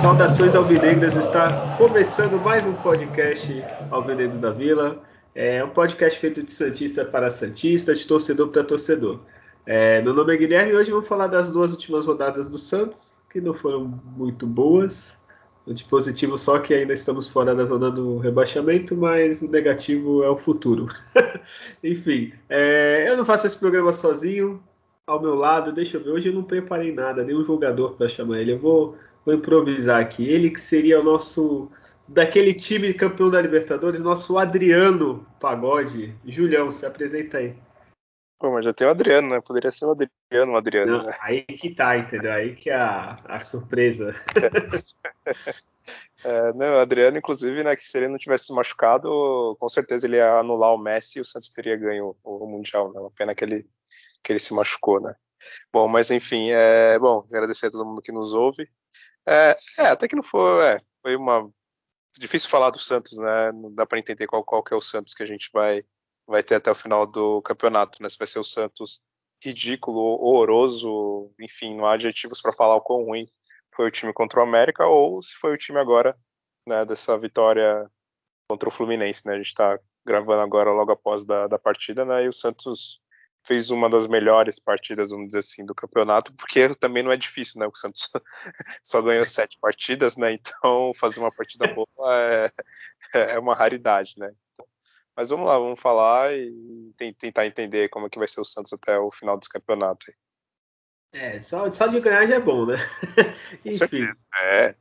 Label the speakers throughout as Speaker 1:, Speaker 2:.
Speaker 1: Saudações alvinegras, está começando mais um podcast Alvinegros da Vila. É um podcast feito de Santista para Santista, de torcedor para torcedor. É, meu nome é Guilherme e hoje vamos falar das duas últimas rodadas do Santos, que não foram muito boas. O de positivo só que ainda estamos fora da zona do rebaixamento, mas o negativo é o futuro. Enfim, é, eu não faço esse programa sozinho. Ao meu lado, deixa eu ver, hoje eu não preparei nada, nenhum jogador para chamar ele. Eu vou Vou improvisar aqui. Ele que seria o nosso. Daquele time campeão da Libertadores, nosso Adriano Pagode. Julião, se apresenta aí.
Speaker 2: Pô, mas já tem o Adriano, né? Poderia ser o Adriano, o Adriano. Não,
Speaker 1: né? Aí que tá, entendeu? Aí que é a, a surpresa.
Speaker 2: É, não, o Adriano, inclusive, né, que se ele não tivesse machucado, com certeza ele ia anular o Messi e o Santos teria ganho o, o Mundial, né? Uma pena que ele, que ele se machucou, né? Bom, mas enfim, é bom agradecer a todo mundo que nos ouve. É, é, até que não foi, é, foi uma difícil falar do Santos, né? Não dá para entender qual, qual que é o Santos que a gente vai vai ter até o final do campeonato, né? Se vai ser o Santos ridículo, horroroso, enfim, não há adjetivos para falar o quão ruim foi o time contra o América ou se foi o time agora, né, dessa vitória contra o Fluminense, né? A gente está gravando agora logo após da, da partida, né? E o Santos fez uma das melhores partidas, vamos dizer assim, do campeonato, porque também não é difícil, né? O Santos só ganhou sete partidas, né? Então fazer uma partida boa é, é uma raridade, né? Mas vamos lá, vamos falar e tentar entender como é que vai ser o Santos até o final desse campeonato.
Speaker 1: É, só, só de ganhar já é bom, né?
Speaker 2: Enfim. Certeza, é.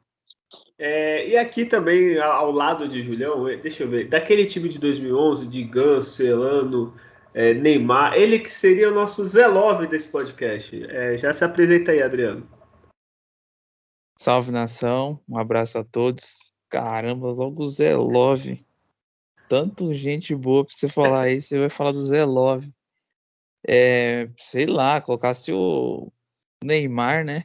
Speaker 1: É, e aqui também, ao lado de Julião, deixa eu ver, daquele time de 2011, de Ganso, Elano, é, Neymar, ele que seria o nosso Zé Love desse podcast. É, já se apresenta aí, Adriano.
Speaker 3: Salve nação, um abraço a todos. Caramba, logo o Zé Love. Tanto gente boa pra você falar aí, você vai falar do Zé Love. É, sei lá, colocasse o Neymar, né?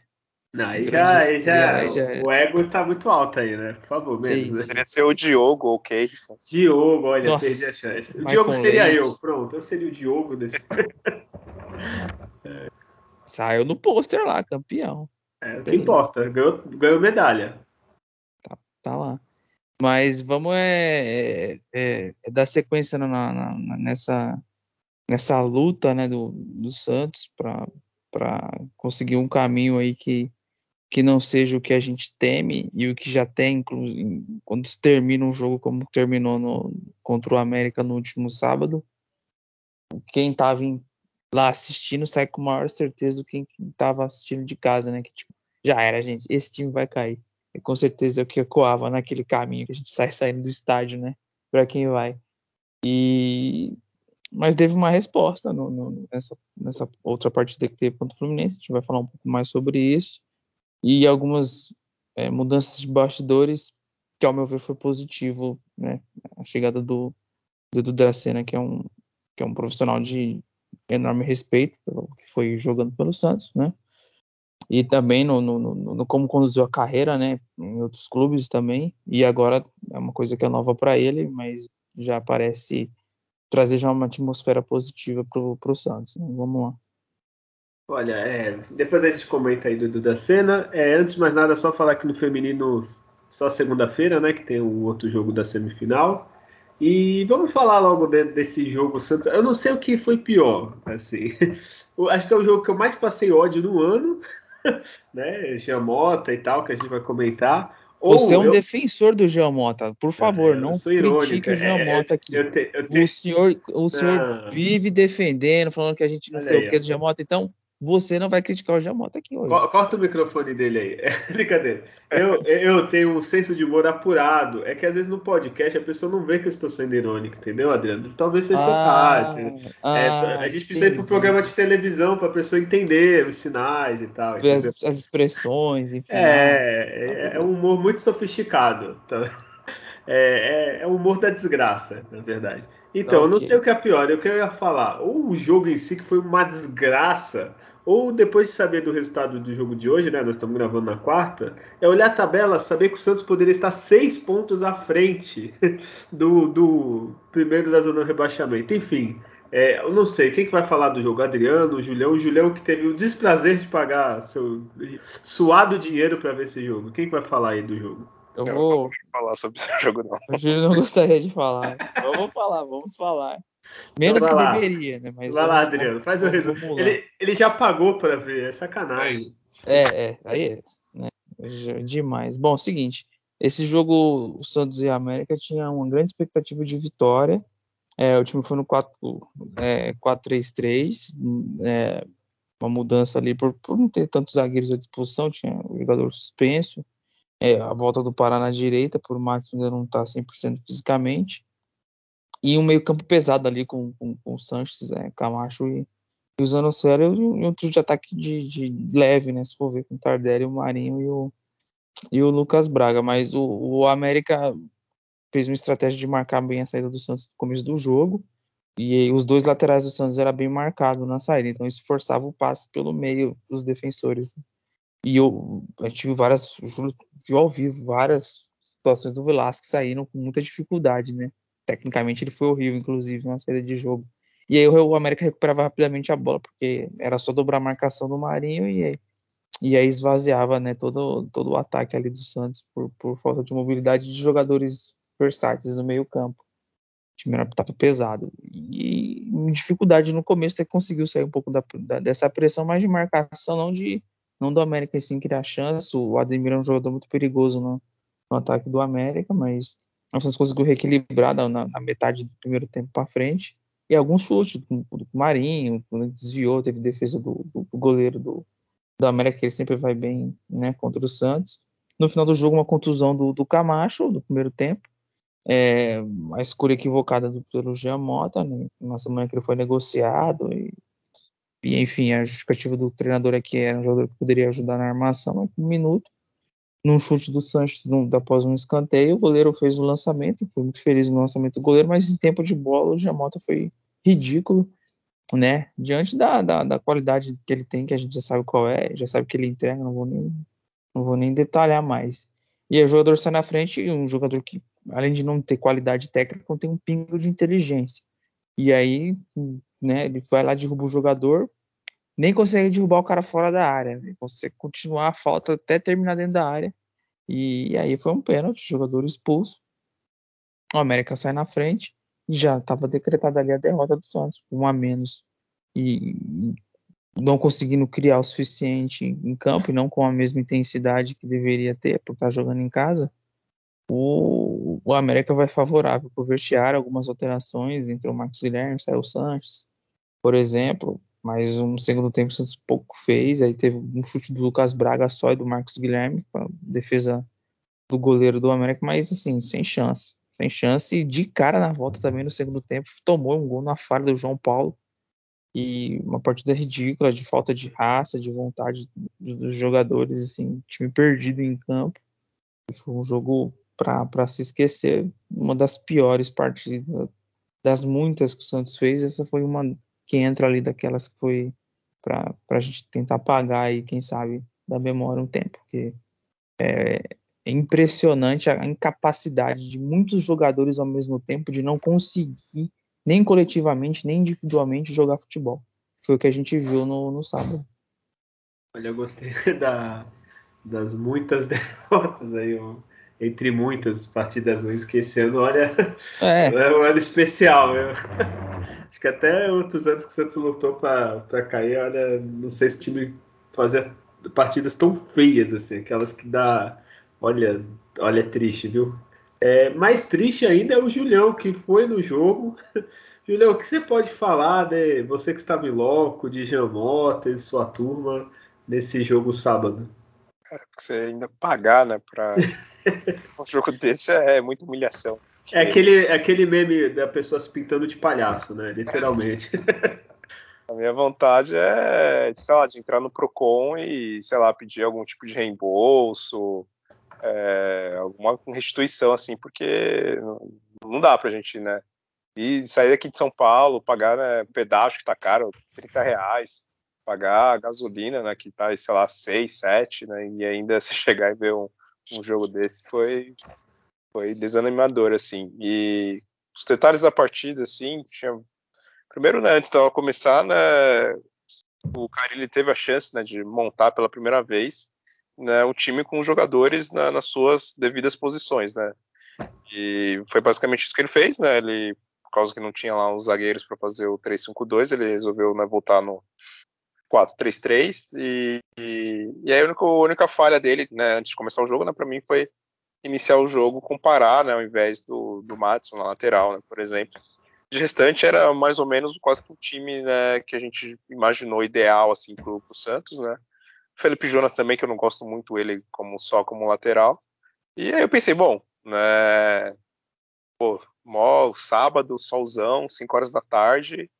Speaker 1: Não, aí já, aí já, aí já, o ego tá muito alto aí, né? Por favor, mesmo.
Speaker 2: Poderia ser o Diogo ou o Keison.
Speaker 1: Diogo, olha, Nossa, perdi a chance. O Diogo seria eu, pronto. Eu seria o Diogo desse.
Speaker 3: Saiu no pôster lá, campeão.
Speaker 1: É, o que importa, ganhou, ganhou medalha.
Speaker 3: Tá, tá lá. Mas vamos é, é, é, é dar sequência na, na, nessa, nessa luta né, do, do Santos para conseguir um caminho aí que que não seja o que a gente teme e o que já tem, quando se termina um jogo como terminou no, contra o América no último sábado, quem estava lá assistindo sai com maior certeza do que quem estava assistindo de casa, né? Que tipo, já era, gente, esse time vai cair. Com certeza é o que ecoava naquele caminho que a gente sai saindo do estádio, né? Para quem vai. E mas teve uma resposta no, no, nessa, nessa outra partida que teve contra o Fluminense. A gente vai falar um pouco mais sobre isso e algumas é, mudanças de bastidores que, ao meu ver, foi positivo, né? A chegada do, do Edu Dracena, que é um que é um profissional de enorme respeito pelo que foi jogando pelo Santos, né? E também no, no, no, no como conduziu a carreira, né? Em outros clubes também. E agora é uma coisa que é nova para ele, mas já parece trazer já uma atmosfera positiva para o Santos. Né? Vamos lá.
Speaker 1: Olha, é, depois a gente comenta aí do Edu da. É, antes de mais nada, só falar que no feminino só segunda-feira, né? Que tem o outro jogo da semifinal. E vamos falar logo de, desse jogo Santos. Eu não sei o que foi pior, assim. Acho que é o jogo que eu mais passei ódio no ano, né? Jamota e tal, que a gente vai comentar.
Speaker 3: Você é um eu... defensor do Geomota, por favor, é, não critique o Geomota é, aqui. Eu te, eu te... O senhor, o senhor vive defendendo, falando que a gente não Olha sei aí, o que do Geomota, então você não vai criticar o Jamota aqui hoje.
Speaker 1: Corta o microfone dele aí. É brincadeira. Eu, eu tenho um senso de humor apurado. É que às vezes no podcast a pessoa não vê que eu estou sendo irônico, entendeu, Adriano? Talvez seja ah, ah, é, A gente precisa entendi. ir para programa de televisão para a pessoa entender os sinais e tal.
Speaker 3: As, as, expressões, enfim.
Speaker 1: É, é, é, um humor muito sofisticado. Tá? É, é, é o humor da desgraça, na verdade. Então, okay. eu não sei o que é pior. Eu queria falar, ou o jogo em si que foi uma desgraça, ou depois de saber do resultado do jogo de hoje, né? Nós estamos gravando na quarta, é olhar a tabela, saber que o Santos poderia estar seis pontos à frente do, do primeiro da zona de rebaixamento. Enfim, é, eu não sei, quem que vai falar do jogo? Adriano, o Julião? O Julião que teve o desprazer de pagar seu suado dinheiro para ver esse jogo. Quem que vai falar aí do jogo?
Speaker 3: Eu vou.
Speaker 2: Não falar sobre esse jogo, não.
Speaker 3: O Júlio não gostaria de falar. Vamos falar, vamos falar. Menos que lá. deveria, né? Mas
Speaker 1: vai lá, Adriano, faz o resumo. Ele, ele já pagou para ver, é sacanagem.
Speaker 3: É, é, aí é. Né? Demais. Bom, seguinte. Esse jogo, o Santos e a América tinha uma grande expectativa de vitória. É, o time foi no 4-3-3, é, é, uma mudança ali por, por, não ter tantos zagueiros à disposição, tinha o jogador suspenso, é, a volta do Pará na direita, por Max ainda não estar tá 100% fisicamente, e um meio campo pesado ali com, com, com o Sanches, é, Camacho e, e o Zanocelo, e um trio de ataque de, de, leve, né, se for ver, com o Tardelli, o Marinho e o, e o Lucas Braga, mas o, o América fez uma estratégia de marcar bem a saída do Santos no começo do jogo. E os dois laterais do Santos era bem marcado na saída, então isso forçava o passe pelo meio dos defensores. E eu, gente viu várias, viu ao vivo várias situações do Velasquez saindo com muita dificuldade, né? Tecnicamente ele foi horrível, inclusive, na saída de jogo. E aí o América recuperava rapidamente a bola, porque era só dobrar a marcação do Marinho e aí, e aí esvaziava né, todo, todo o ataque ali do Santos por, por falta de mobilidade de jogadores versáteis no meio campo. O time estava pesado. E dificuldade no começo até conseguiu sair um pouco da, da, dessa pressão, mas de marcação, não de não do América sim criar chance. O Ademir é um jogador muito perigoso no, no ataque do América, mas o Santos conseguiu reequilibrar na, na, metade do primeiro tempo para frente. E alguns chutes do, do Marinho, quando desviou, teve defesa do, do, do goleiro do, do América, que ele sempre vai bem né, contra o Santos. No final do jogo, uma contusão do, do Camacho, no primeiro tempo é, a escolha equivocada do, pelo Jean Mota, né? na semana que ele foi negociado, e, e, enfim, a justificativa do treinador é que era um jogador que poderia ajudar na armação, um minuto, num chute do Sanches no, após um escanteio, o goleiro fez o lançamento, foi muito feliz no lançamento do goleiro, mas em tempo de bola o Jean Mota foi ridículo, né, diante da, da, da, qualidade que ele tem, que a gente já sabe qual é, já sabe que ele entrega, não vou nem, não vou nem detalhar mais. E o jogador sai na frente, um jogador que além de não ter qualidade técnica, não tem um pingo de inteligência. E aí, né, ele vai lá, derruba o jogador, nem consegue derrubar o cara fora da área. Ele consegue continuar a falta até terminar dentro da área. E aí foi um pênalti, jogador expulso. O América sai na frente e já estava decretada ali a derrota do Santos, um a menos. E não conseguindo criar o suficiente em campo e não com a mesma intensidade que deveria ter por estar jogando em casa, o, o América vai favorável por vestiário, algumas alterações entre o Marcos Guilherme e o Sanches, por exemplo, mas um segundo tempo o Santos pouco fez, aí teve um chute do Lucas Braga só e do Marcos Guilherme, a defesa do goleiro do América, mas assim, sem chance, sem chance, e de cara na volta também no segundo tempo, tomou um gol na falha do João Paulo, e uma partida ridícula, de falta de raça, de vontade dos jogadores, assim, time perdido em campo, foi um jogo para se esquecer. Uma das piores partidas, das muitas que o Santos fez, essa foi uma que entra ali daquelas que foi para a gente tentar apagar aí, quem sabe, da memória um tempo, porque é, é impressionante a incapacidade de muitos jogadores ao mesmo tempo de não conseguir, nem coletivamente, nem individualmente, jogar futebol. Foi o que a gente viu no, no sábado.
Speaker 1: Olha, eu gostei da, das muitas derrotas aí entre muitas partidas ruins que esse ano, olha, é, é um ano especial. Viu? Acho que até outros anos que o Santos lutou para cair, olha, não sei se o time fazia partidas tão feias assim, aquelas que dá, olha, olha, é triste, viu? É, mais triste ainda é o Julião, que foi no jogo. Julião, o que você pode falar, né? Você que estava em loco, de Jamota e sua turma, nesse jogo sábado?
Speaker 2: É, porque você ainda pagar, né, pra um jogo desse é muita humilhação.
Speaker 1: É aquele, é aquele meme da pessoa se pintando de palhaço, né, literalmente.
Speaker 2: A minha vontade é, sei lá, de entrar no Procon e, sei lá, pedir algum tipo de reembolso, é, alguma restituição, assim, porque não dá pra gente, né, e sair daqui de São Paulo, pagar né, pedaço que tá caro, 30 reais, pagar a gasolina, né, que tá, sei lá, 6, 7, né, e ainda se chegar e ver um, um jogo desse foi, foi desanimador, assim. E os detalhes da partida, assim, tinha... primeiro, né, antes dela começar, né, o Carilli teve a chance, né, de montar pela primeira vez, né, um time com jogadores na, nas suas devidas posições, né, e foi basicamente isso que ele fez, né, ele causa que não tinha lá os zagueiros para fazer o 3-5-2, ele resolveu né, voltar no 4-3-3 e, e, e aí a única, a única, falha dele, né, antes de começar o jogo, né, para mim foi iniciar o jogo com Pará, né, ao invés do, do Madison na lateral, né, por exemplo. De restante era mais ou menos quase que o time né, que a gente imaginou ideal assim para o Santos, né. Felipe Jonas também, que eu não gosto muito ele como só como lateral. E aí eu pensei, bom, né, pô, mó sábado, solzão, 5 horas da tarde,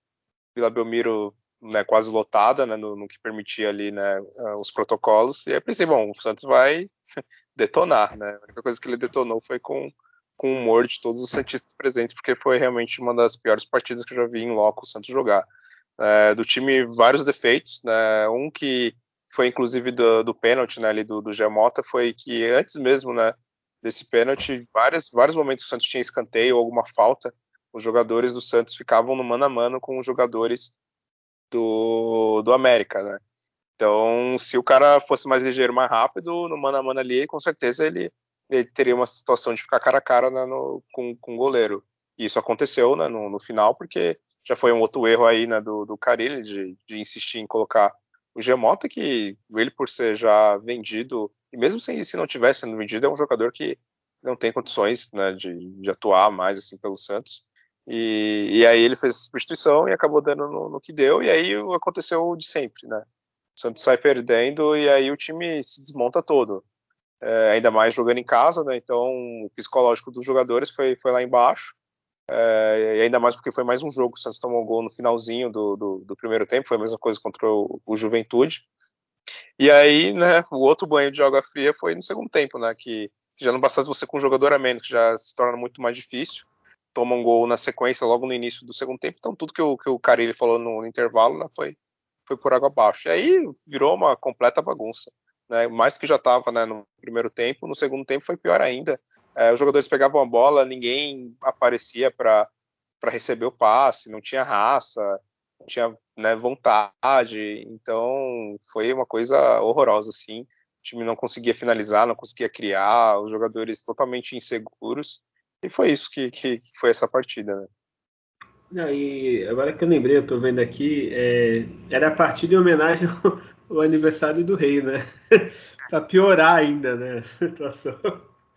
Speaker 2: Vila Belmiro né, quase lotada, né, no, no, que permitia ali né, ah, os protocolos, e aí pensei, bom, o Santos vai detonar, né, a única coisa que ele detonou foi com, com o humor de todos os Santistas presentes, porque foi realmente uma das piores partidas que eu já vi em loco o Santos jogar. É, do time, vários defeitos, né, um que foi inclusive do, do pênalti, né, ali do, do Giamota, foi que antes mesmo, né, desse pênalti, vários momentos que o Santos tinha escanteio ou alguma falta, os jogadores do Santos ficavam no mano a mano com os jogadores do, do América, né? Então, se o cara fosse mais ligeiro, mais rápido, no mano a mano ali, com certeza ele, ele teria uma situação de ficar cara a cara né, no, com, com o goleiro. E isso aconteceu né, no, no, final, porque já foi um outro erro aí né, do, do Carilli de, de insistir em colocar o Gemota, que ele por ser já vendido e mesmo se, se não tivesse sendo vendido, é um jogador que não tem condições né, de, de, atuar mais assim pelo Santos. E, e, aí ele fez a substituição e acabou dando no, no, que deu, e aí aconteceu de sempre, né? O Santos sai perdendo e aí o time se desmonta todo. É, ainda mais jogando em casa, né? Então o psicológico dos jogadores foi, foi lá embaixo. É, e ainda mais porque foi mais um jogo. O Santos tomou um gol no finalzinho do, do, do primeiro tempo, foi a mesma coisa contra o, o Juventude. E aí, né, o outro banho de água fria foi no segundo tempo, né, que já não bastasse você com um jogador a menos, que já se torna muito mais difícil. Toma um gol na sequência logo no início do segundo tempo, então tudo que o, que o Carilli falou no, no intervalo né, foi, foi por água abaixo. E aí virou uma completa bagunça. Né, mais que já estava né, no primeiro tempo, no segundo tempo foi pior ainda. É, os jogadores pegavam a bola, ninguém aparecia para receber o passe, não tinha raça, não tinha né, vontade. Então foi uma coisa horrorosa, assim. O time não conseguia finalizar, não conseguia criar, os jogadores totalmente inseguros. E foi isso que, que, que foi essa partida, né?
Speaker 1: Não, e agora que eu lembrei, eu tô vendo aqui, é, era a partida em homenagem ao, ao aniversário do rei, né? para piorar ainda, né, a situação.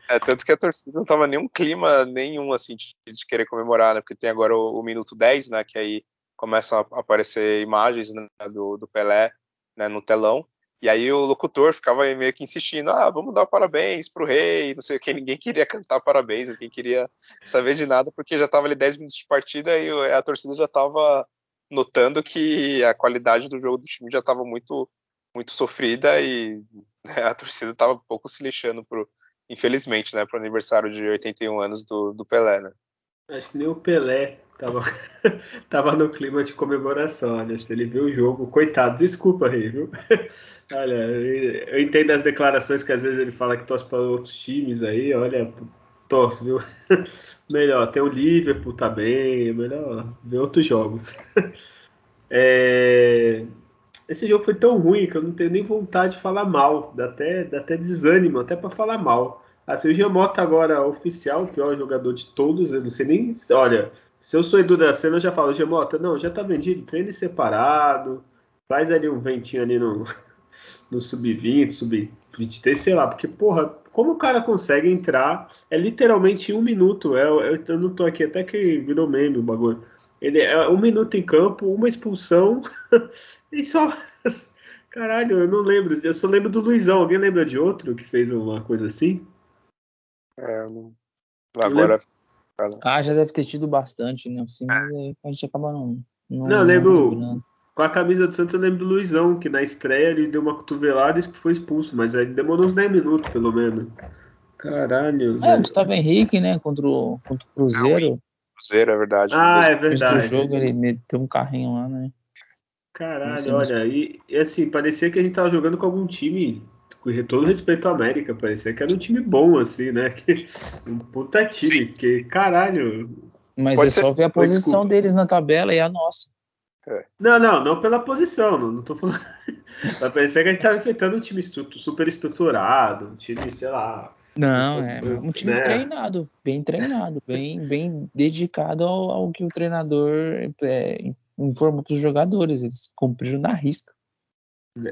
Speaker 2: É, tanto que a torcida não tava nenhum clima nenhum, assim, de, de querer comemorar, né? Porque tem agora o, o, minuto 10, né? Que aí começam a aparecer imagens né, do, do, Pelé né, no telão. E aí o locutor ficava meio que insistindo, ah, vamos dar parabéns pro rei, não sei o que, ninguém queria cantar parabéns, ninguém queria saber de nada, porque já estava ali 10 minutos de partida e a torcida já estava notando que a qualidade do jogo do time já estava muito muito sofrida e né, a torcida estava um pouco se lixando pro, infelizmente, né, pro aniversário de 81 anos do, do Pelé, né.
Speaker 1: Acho que nem o Pelé tava, tava no clima de comemoração, se ele viu o jogo, coitado, desculpa, Rei, viu? olha, eu entendo as declarações que às vezes ele fala que torce para outros times aí, olha, torce, viu? melhor, tem o Liverpool também, melhor ver outros jogos. é... Esse jogo foi tão ruim que eu não tenho nem vontade de falar mal, dá até, dá até desânimo, até para falar mal. Assim, o Giamota agora oficial, o pior jogador de todos, eu não sei nem. Olha, se eu sou Edu da Cena, eu já falo, Giamota, não, já tá vendido, treine separado, faz ali um ventinho ali no, no sub-20, sub-23, sei lá, porque, porra, como o cara consegue entrar, é literalmente um minuto, é, eu, eu não tô aqui, até que virou meme o bagulho. Ele é um minuto em campo, uma expulsão e só. Caralho, eu não lembro. Eu só lembro do Luizão. Alguém lembra de outro que fez uma coisa assim?
Speaker 2: É, não... Agora.
Speaker 3: Ah, já deve ter tido bastante, né? Assim, mas a gente acaba não.
Speaker 1: Não, não eu lembro. Não com a camisa do Santos eu lembro do Luizão, que na estreia ele deu uma cotovelada e foi expulso, mas aí demorou uns 10 minutos, pelo menos. Caralho.
Speaker 3: É, o Gustavo Henrique, né? Contra o, contra o Cruzeiro.
Speaker 2: Cruzeiro, é verdade.
Speaker 1: Ah, é verdade.
Speaker 3: No jogo ele meteu um carrinho lá, né?
Speaker 1: Caralho, olha, e, e, assim, parecia que a gente tava jogando com algum time, com todo respeito à América, parecia que era um time bom, assim, né? Que, um puta time, Sim. porque, caralho.
Speaker 3: Mas Pode é só ver a posição desculpa. deles na tabela e a nossa.
Speaker 1: É. Não, não, não pela posição, não, não tô falando. parecia que a gente tava enfrentando um time super estruturado, um time, sei lá.
Speaker 3: Não, é um time né? treinado, bem treinado, bem, bem dedicado ao, ao que o treinador é, informou para os jogadores, eles cumpriram na risca.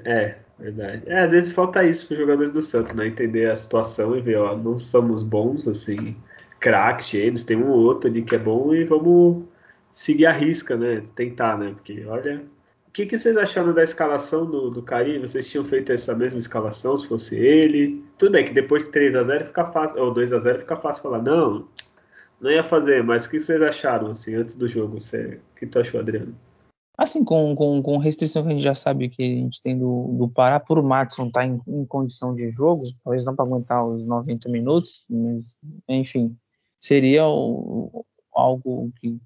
Speaker 1: É, verdade. É, às vezes falta isso para os jogadores do Santos, né? Entender a situação e ver, ó, não somos bons, assim, craques, cheios, tem um ou outro ali que é bom e vamos seguir a risca, né? Tentar, né? Porque, olha. O que, que vocês acharam da escalação do, do? Vocês tinham feito essa mesma escalação se fosse ele? Tudo bem que depois de 3x0 fica fácil, ou 2x0 fica fácil falar, não, não ia fazer, mas o que vocês acharam, assim, antes do jogo? Você, o que tu achou, Adriano?
Speaker 3: Assim, com, com, com restrição que a gente já sabe que a gente tem do, do Pará, por o Matson estar tá em, em, condição de jogo, talvez não para aguentar os 90 minutos, mas, enfim, seria o, algo que,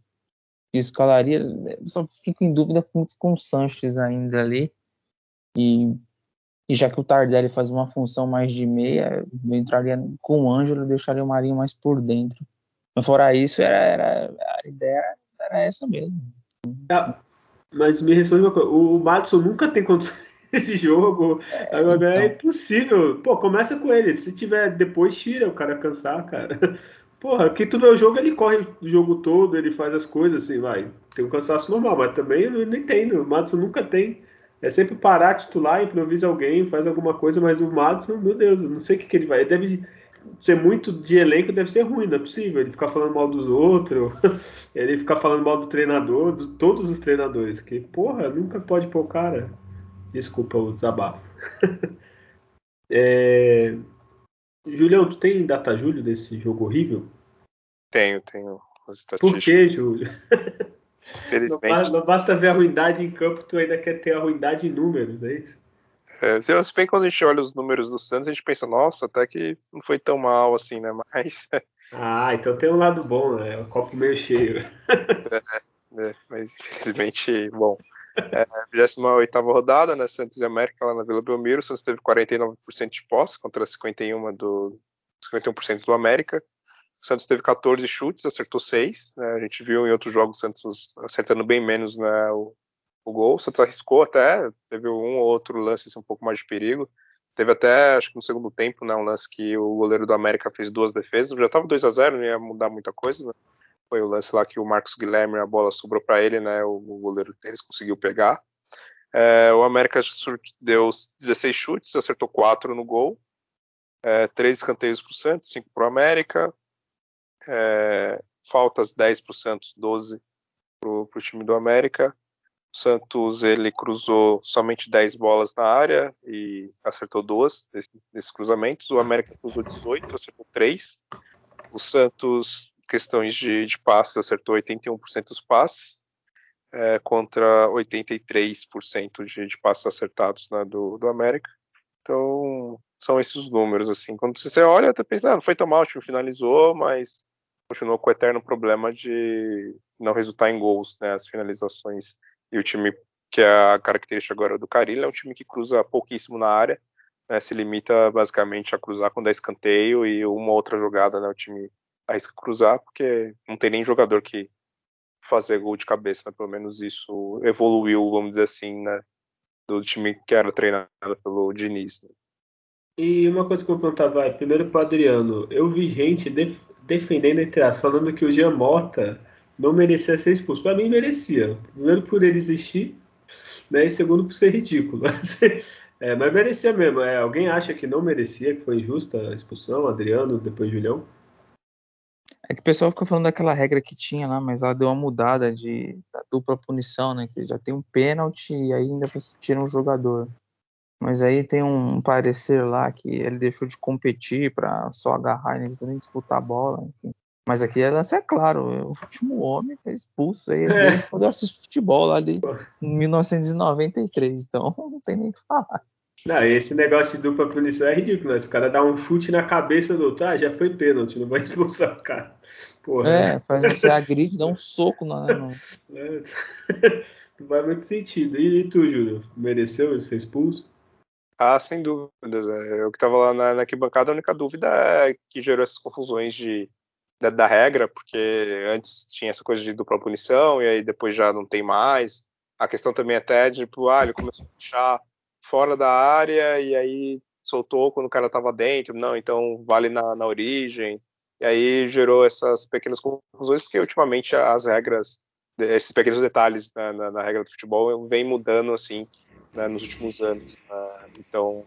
Speaker 3: escalaria. Só fico em dúvida com, com o Sanches ainda ali. E, e já que o Tardelli faz uma função mais de meia, eu entraria com o Ângelo e deixaria o Marinho mais por dentro. Mas fora isso, era, era, a ideia era essa mesmo.
Speaker 1: Mas me responde uma coisa, o Madison nunca tem condições desse jogo. É, Agora então. é impossível. Pô, começa com ele. Se tiver depois, tira o cara cansar, cara. Porra, que tu vê o jogo, ele corre o jogo todo, ele faz as coisas assim, vai. Tem um cansaço normal, mas também eu não entendo. O Madison nunca tem. É sempre parar, titular, improvisa alguém, faz alguma coisa, mas o Madison, meu Deus, eu não sei o que, que ele vai. Ele deve ser muito de elenco deve ser ruim, não é possível. Ele ficar falando mal dos outros, ele ficar falando mal do treinador, de todos os treinadores. Que, porra, nunca pode pôr o cara. Desculpa o desabafo. é... Julião, tu tem data Júlio desse jogo horrível?
Speaker 2: Tenho, tenho as.
Speaker 1: Por que, Júlio? Felizmente. Não, não basta ver a ruindade em campo, tu ainda quer ter a ruindade em números, é isso?
Speaker 2: É, se bem quando a gente olha os números do Santos, a gente pensa, nossa, até que não foi tão mal assim, né? Mas.
Speaker 1: Ah, então tem um lado bom, né? O copo meio cheio.
Speaker 2: É, é, mas infelizmente, bom. É, 28 rodada, né? Santos e América lá na Vila Belmiro. O Santos teve 49% de posse contra 51% do, 51% do América. O Santos teve 14 chutes, acertou 6. Né? A gente viu em outros jogos o Santos acertando bem menos né, o, o gol. O Santos arriscou até, teve um ou outro lance assim, um pouco mais de perigo. Teve até, acho que no segundo tempo, né, um lance que o goleiro do América fez duas defesas. Já estava 2 a 0 não ia mudar muita coisa. Né? Foi o lance lá que o Marcos Guilherme, a bola sobrou para ele, né, o, goleiro deles conseguiu pegar. É, o América deu 16 chutes, acertou 4 no gol. É, 3 escanteios para o Santos, 5 para o América. É, faltas 10 para o Santos, 12 para o time do América. Santos ele cruzou somente 10 bolas na área e acertou duas desses cruzamentos. O América cruzou 18, acertou 3. O Santos, questões de, de passes, acertou 81% dos passes, é, contra 83% de, de passes acertados né, do, do América. Então, são esses os números, assim. Quando você olha, até pensa, ah, não foi tão mal, o time finalizou, mas continuou com o eterno problema de não resultar em gols, né, as finalizações e o time, que é a característica agora do Carilho, é um time que cruza pouquíssimo na área, né, se limita basicamente a cruzar quando é escanteio e uma outra jogada, né, o time arrisca cruzar, porque não tem nem jogador que fazer gol de cabeça, né, pelo menos isso evoluiu, vamos dizer assim, né, do time que era treinado pelo Diniz. Né.
Speaker 1: E uma coisa que eu vou perguntar, vai, primeiro para Adriano, eu vi gente def defendendo entre as, falando que o Jean Mota não merecia ser expulso. Para mim, merecia. Primeiro, por ele existir, né? e segundo, por ser ridículo. é, mas merecia mesmo. É, alguém acha que não merecia, que foi injusta a expulsão? Adriano, depois Julião?
Speaker 3: É que o pessoal fica falando daquela regra que tinha lá, mas ela deu uma mudada de da dupla punição, né? Que já tem um pênalti e ainda tira um jogador. Mas aí tem um parecer lá que ele deixou de competir para só agarrar e nem disputar a bola, enfim. Mas aqui a lance é claro, o último homem foi expulso aí é. desde quando eu assisto futebol lá de 1993, então não tem nem o que falar.
Speaker 1: Não, esse negócio de dupla punição é ridículo, né? Se o cara dá um chute na cabeça do outro, ah, já foi pênalti, não vai expulsar o cara.
Speaker 3: Porra, é, né? faz você agride, dá um soco na. No...
Speaker 1: É. não faz muito sentido. E, e tu, Júlio, mereceu ser expulso?
Speaker 2: Ah, sem dúvidas. É. Eu que estava lá na, na arquibancada, a única dúvida é que gerou essas confusões de, da, da, regra, porque antes tinha essa coisa de dupla punição e aí depois já não tem mais. A questão também até de, tipo, ah, ele começou a puxar fora da área e aí soltou quando o cara estava dentro. Não, então vale na, na origem. E aí gerou essas pequenas confusões, porque ultimamente as regras, esses pequenos detalhes na, na, na regra do futebol vem mudando assim né, nos últimos anos. Né? Então,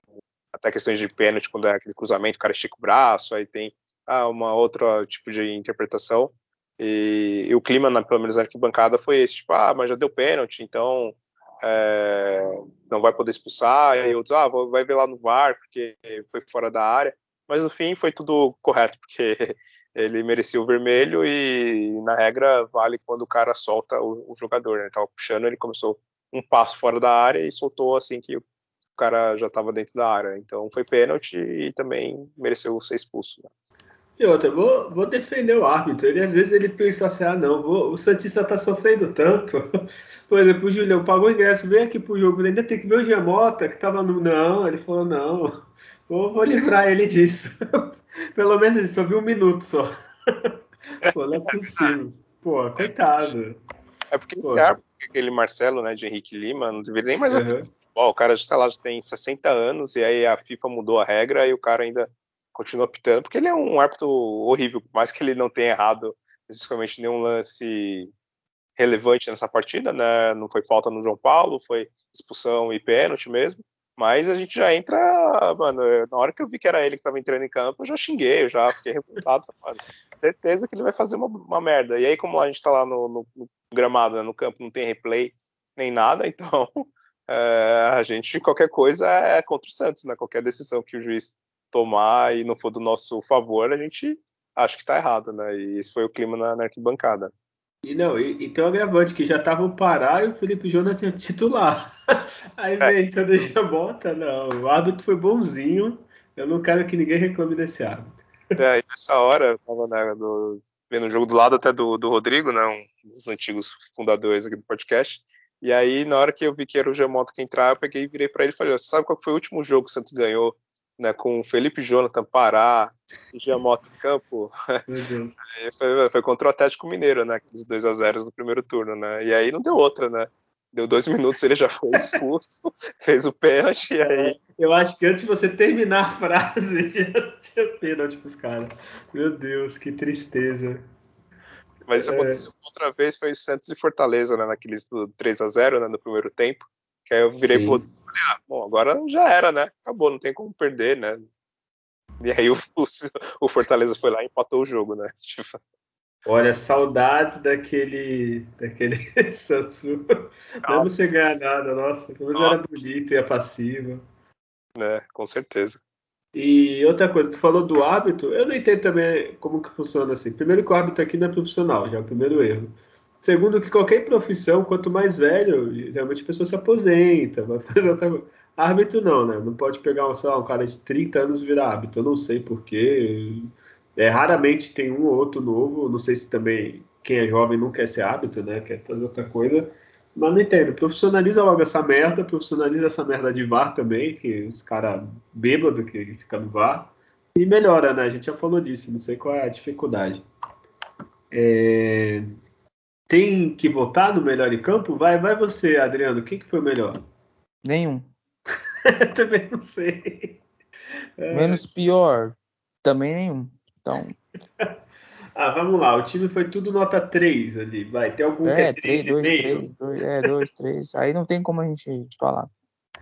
Speaker 2: até questões de pênalti, quando é aquele cruzamento, o cara estica o braço, aí tem ah, uma outra tipo de interpretação. E, e, o clima, na, pelo menos na arquibancada, foi esse, tipo, ah, mas já deu pênalti, então é, não vai poder expulsar, e outros, ah, vai ver lá no VAR, porque foi fora da área. Mas no fim foi tudo correto, porque ele merecia o vermelho e na regra vale quando o cara solta o, o jogador, né? Tava puxando, ele começou um passo fora da área e soltou assim que o cara já estava dentro da área. Então foi pênalti e também mereceu ser expulso. Né?
Speaker 1: E outra, vou, vou defender o árbitro. Ele às vezes ele pensa assim, ah não, vou, o Santista tá sofrendo tanto. Por exemplo, o Julião pagou o ingresso, veio aqui pro jogo, ainda tem que ver o Giamota, que tava no. Não, ele falou, não, vou, vou livrar ele disso. Pelo menos ele só viu um minuto só. Pô, não é possível. Pô, coitado.
Speaker 2: É porque esse árbitro aquele Marcelo, né, de Henrique Lima, não deveria nem mais uhum. O cara, sei lá, já tem 60 anos e aí a FIFA mudou a regra e o cara ainda continua apitando, porque ele é um árbitro horrível, por mais que ele não tenha errado especificamente nenhum lance relevante nessa partida, né? Não foi falta no João Paulo, foi expulsão e pênalti mesmo. Mas a gente já entra, mano, na hora que eu vi que era ele que tava entrando em campo, eu já xinguei, eu já fiquei revoltado. Mano. Certeza que ele vai fazer uma, uma, merda. E aí, como a gente tá lá no, no, no gramado, né, no campo, não tem replay nem nada, então é, a gente, qualquer coisa é contra o Santos, né? Qualquer decisão que o juiz tomar e não for do nosso favor, a gente acha que tá errado, né? E esse foi o clima na, na arquibancada.
Speaker 1: E não, e, e, tem um agravante que já tava o Pará e o Felipe Jonas tinha titular. Aí é. vem todo já bota, não. O árbitro foi bonzinho. Eu não quero que ninguém reclame desse árbitro.
Speaker 2: É, e nessa hora eu tava né, no, vendo o jogo do lado até do, do Rodrigo, né? Um dos antigos fundadores aqui do podcast. E aí, na hora que eu vi que era o Gemoto que entrar, eu peguei e virei para ele e falei: Você sabe qual foi o último jogo que o Santos ganhou? Né, com o Felipe Jonathan, Pará Giamotto em campo, foi, foi, contra o Atlético Mineiro, né? Aqueles 2 a 0 no primeiro turno, né? E aí não deu outra, né? Deu dois minutos, ele já foi expulso, fez o pênalti e aí.
Speaker 1: Eu acho que antes de você terminar a frase, já tinha pênalti pros caras. Meu Deus, que tristeza.
Speaker 2: Mas isso é... aconteceu outra vez, foi Santos e Fortaleza, né? Naqueles do 3 a 0 né, no primeiro tempo. Que aí eu virei Sim. pro falei, ah, bom, agora já era, né? Acabou, não tem como perder, né? E aí o, o Fortaleza foi lá e empatou o jogo, né? Tipo...
Speaker 1: Olha, saudades daquele, daquele Santos. Não ser ganhar nada, nossa, como era bonito e é passivo.
Speaker 2: É, com certeza.
Speaker 1: E outra coisa, tu falou do hábito, eu não entendo também como que funciona assim. Primeiro que o hábito aqui não é profissional, já é o primeiro erro. Segundo que qualquer profissão, quanto mais velho, geralmente a pessoa se aposenta, vai fazer outra coisa. Árbitro não, né? Não pode pegar sei lá, um cara de 30 anos e virar árbitro. Eu não sei porquê. É, raramente tem um ou outro novo. Não sei se também quem é jovem não quer ser árbitro, né? Quer fazer outra coisa. Mas não entendo. Profissionaliza logo essa merda. Profissionaliza essa merda de VAR também, que os caras bêbados que fica no VAR. E melhora, né? A gente já falou disso. Não sei qual é a dificuldade. É... Tem que votar no melhor em campo? Vai, vai você, Adriano. Quem que foi o melhor?
Speaker 3: Nenhum.
Speaker 1: também não sei.
Speaker 3: É... Menos pior? Também nenhum. Então.
Speaker 1: ah, vamos lá. O time foi tudo nota 3 ali. Vai, tem algum
Speaker 3: é, que é 3, 2, 3, 2, é, 2, 3. Aí não tem como a gente falar.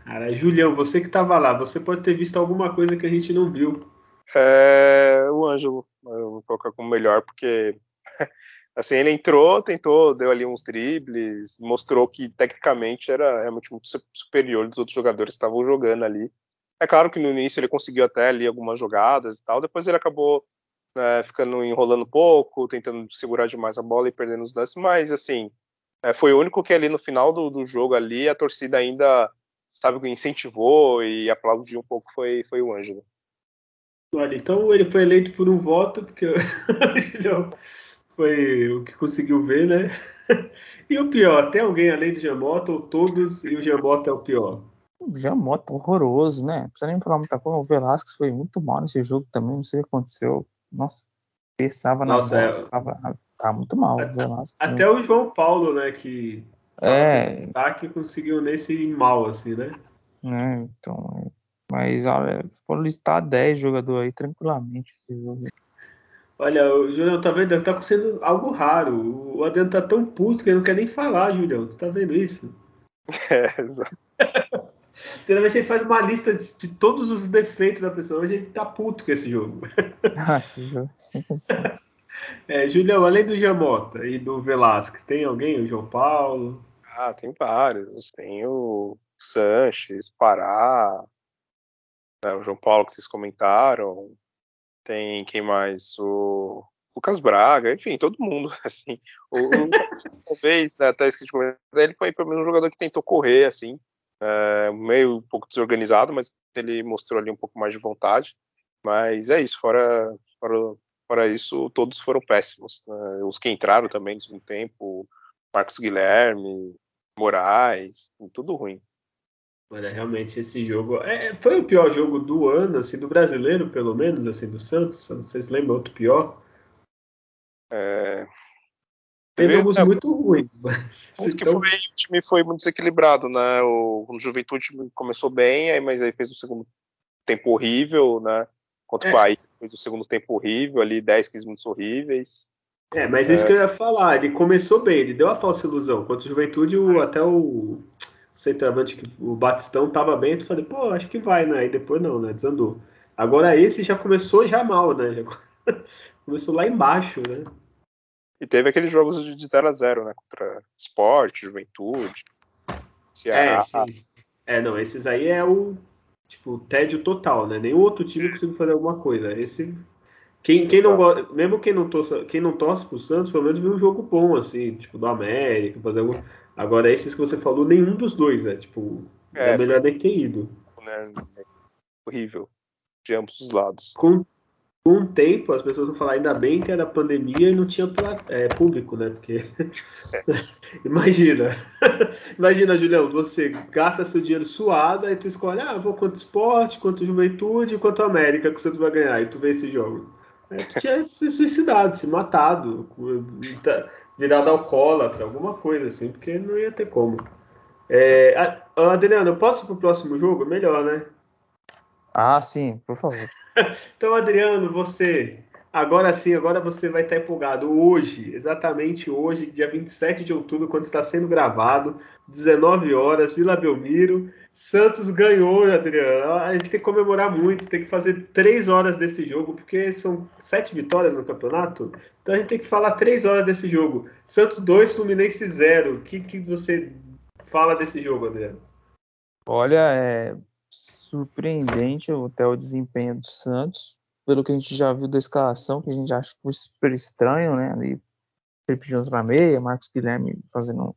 Speaker 1: Cara, Julião, você que tava lá, você pode ter visto alguma coisa que a gente não viu.
Speaker 2: É, o Ângelo, eu vou colocar como melhor, porque assim, ele entrou, tentou, deu ali uns dribles, mostrou que tecnicamente era realmente muito superior dos outros jogadores que estavam jogando ali. É claro que no início ele conseguiu até ali algumas jogadas e tal, depois ele acabou né, ficando enrolando um pouco, tentando segurar demais a bola e perdendo os lances, mas assim, é, foi o único que ali no final do, do jogo ali a torcida ainda, sabe, incentivou e aplaudiu um pouco foi, foi o Ângelo.
Speaker 1: Olha, então ele foi eleito por um voto, porque foi o que conseguiu ver, né? E o pior, tem alguém além do Jamota ou todos e o Jamota é o pior?
Speaker 3: O Jamota horroroso, né? Não precisa nem falar muita coisa. O Velasquez foi muito mal nesse jogo também, não sei o que aconteceu. Nossa, pensava na
Speaker 1: Nossa,
Speaker 3: bola,
Speaker 1: é...
Speaker 3: tava, tá muito mal o Velasquez.
Speaker 1: Até o João Paulo, né, que tava
Speaker 3: É.
Speaker 1: sem destaque, conseguiu nesse mal, assim, né?
Speaker 3: né? Então, é. mas olha, foram listar 10 jogadores aí tranquilamente esse jogo.
Speaker 1: Olha, o Julião, tá vendo? Tá sendo algo raro. O Adriano tá tão puto que ele não quer nem falar, Julião. Tu tá vendo isso?
Speaker 2: É, exato.
Speaker 1: Geralmente ele faz uma lista de, de todos os defeitos da pessoa. Hoje ele tá puto com esse jogo.
Speaker 3: Ah, esse jogo sem condição.
Speaker 1: É, Julião, além do Jamota e do Velasquez, tem alguém? O João Paulo?
Speaker 2: Ah, tem vários. Tem o Sanches, Pará, né, o João Paulo que vocês comentaram. Tem quem mais? O Lucas Braga, enfim, todo mundo, assim. O, talvez, né, até comentar, ele foi pelo menos um jogador que tentou correr, assim, é, meio um pouco desorganizado, mas ele mostrou ali um pouco mais de vontade. Mas é isso, fora, fora, fora isso, todos foram péssimos. né. Os que entraram também no segundo tempo, Marcos Guilherme, Moraes, tudo ruim.
Speaker 1: Olha, realmente esse jogo é, foi o pior jogo do ano, assim, do brasileiro, pelo menos, assim, do Santos. Não sei se lembra outro pior.
Speaker 2: É,
Speaker 1: Teve alguns
Speaker 2: é,
Speaker 1: muito ruins, mas
Speaker 2: Tanto que
Speaker 1: então,
Speaker 2: foi- o time foi muito desequilibrado, né? O, o Juventude começou bem, aí, mas aí fez o segundo tempo horrível, né? Contra
Speaker 1: É.
Speaker 2: o Bahia fez o segundo tempo horrível, ali 10, 15 minutos horríveis.
Speaker 1: É, mas isso que eu ia falar, ele começou bem, ele deu a falsa ilusão. Contra o Juventude, o- até o, o centroavante, que- o Batistão, tava bem, tu falei, pô, acho que vai, né? Aí depois não, né? Desandou. Agora esse já começou já mal, né? Já começou lá embaixo, né?
Speaker 2: E teve aqueles jogos de 0 a 0 né? Contra Sport, Juventude,
Speaker 1: É,
Speaker 2: Ceará.
Speaker 1: sim. É, não, esses aí é o tipo tédio total, né? Nenhum outro time conseguiu fazer alguma coisa. Esse quem, quem não gosta, mesmo quem não torce, quem não torce pro Santos, pelo menos viu um jogo bom assim, tipo do América, fazer algum... Agora esses que você falou, nenhum dos dois, né? Tipo, é,
Speaker 2: É,
Speaker 1: melhor nem ter ido.
Speaker 2: né? Horrível. De ambos os lados.
Speaker 1: Com, com o tempo, as pessoas vão falar ainda bem que era pandemia e não tinha é, público, né? Porque imagina, imagina, Julião, você gasta seu dinheiro suado, aí tu escolhe, ah, vou quanto esporte, quanto juventude, quanto América que o Santos vai ganhar, e tu vê esse jogo. É, tu tinha se suicidado, se matado, virado alcoólatra, alguma coisa assim, porque não ia ter como. É, Adriano, eu posso ir pro próximo jogo? Melhor, né?
Speaker 3: Ah, sim, por favor.
Speaker 1: Então, Adriano, você. Agora sim, agora você vai estar empolgado. Hoje, exatamente hoje, dia 27 de outubro, quando está sendo gravado, 19 horas, Vila Belmiro. Santos ganhou, Adriano. A gente tem que comemorar muito, tem que fazer três horas desse jogo, porque são sete vitórias no campeonato. Então a gente tem que falar três horas desse jogo. Santos 2, Fluminense 0. O que, que você fala desse jogo, Adriano?
Speaker 3: Olha, é surpreendente até o desempenho do Santos, pelo que a gente já viu da escalação, que a gente acha super estranho, né? Ali, Felipe Jones na meia, Marcos Guilherme fazendo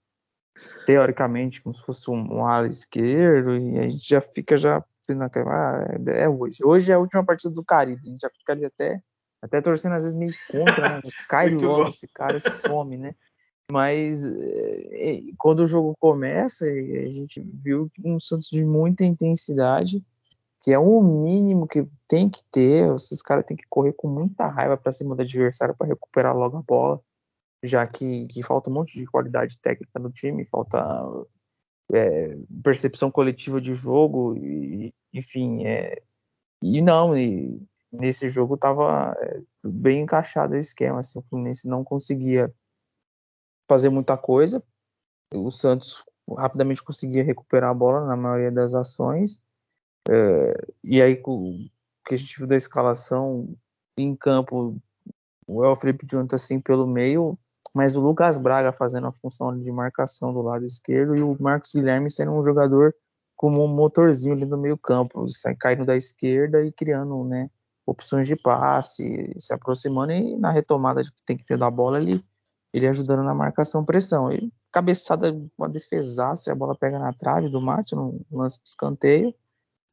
Speaker 3: teoricamente como se fosse um, ala esquerdo, e a gente já fica já sendo aquela, ah, é, é hoje. Hoje é a última partida do Caribe, a gente já fica ali até, até torcendo às vezes meio contra, né? Cai logo esse cara some, né? Mas é, é, quando o jogo começa, a gente viu um Santos de muita intensidade, que é o mínimo que tem que ter. Esses caras têm que correr com muita raiva para cima do adversário para recuperar logo a bola, já que, que falta um monte de qualidade técnica no time, falta é, percepção coletiva de jogo, e, enfim. É, e não, e nesse jogo estava bem encaixado o esquema. Assim, o Fluminense não conseguia fazer muita coisa. O Santos rapidamente conseguia recuperar a bola na maioria das ações. É, e aí, o que a gente viu da escalação em campo, o El Jonathan assim pelo meio, mas o Lucas Braga fazendo a função de marcação do lado esquerdo e o Marcos Guilherme sendo um jogador como um motorzinho ali no meio campo, caindo da esquerda e criando né, opções de passe, se aproximando e na retomada que tem que ter da bola ele ele ajudando na marcação pressão. E cabeçada, uma defesaça, a bola pega na trave do Mate no lance de escanteio.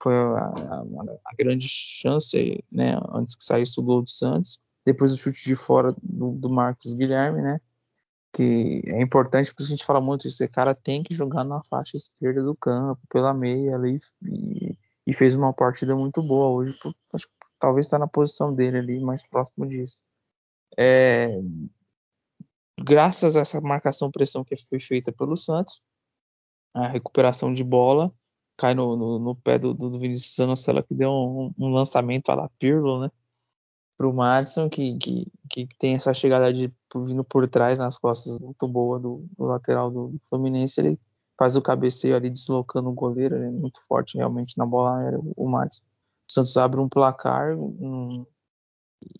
Speaker 3: Foi a, a, a, grande chance, né, antes que saísse o gol do Santos. Depois o chute de fora do, do Marcos Guilherme, né? que é importante porque a gente fala muito esse cara tem que jogar na faixa esquerda do campo, pela meia ali, e, e fez uma partida muito boa hoje, por, acho, talvez está na posição dele ali, mais próximo disso. É, graças a essa marcação pressão que foi feita pelo Santos, a recuperação de bola cai no, no, no pé do, do Vinícius Zanocella que deu um, um lançamento a la Pirlo, né? Pro Madison, que, que, que tem essa chegada de vindo por trás nas costas muito boa do, do lateral do, do, Fluminense. Ele faz o cabeceio ali deslocando o goleiro, ele é muito forte realmente na bola o Madison. O Santos abre um placar um,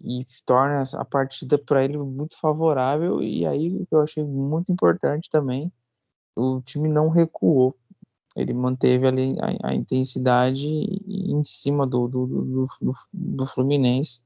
Speaker 3: e torna a partida para ele muito favorável. E aí o que eu achei muito importante também, o time não recuou. Ele manteve ali a, a intensidade em cima do, do, do, do, do Fluminense.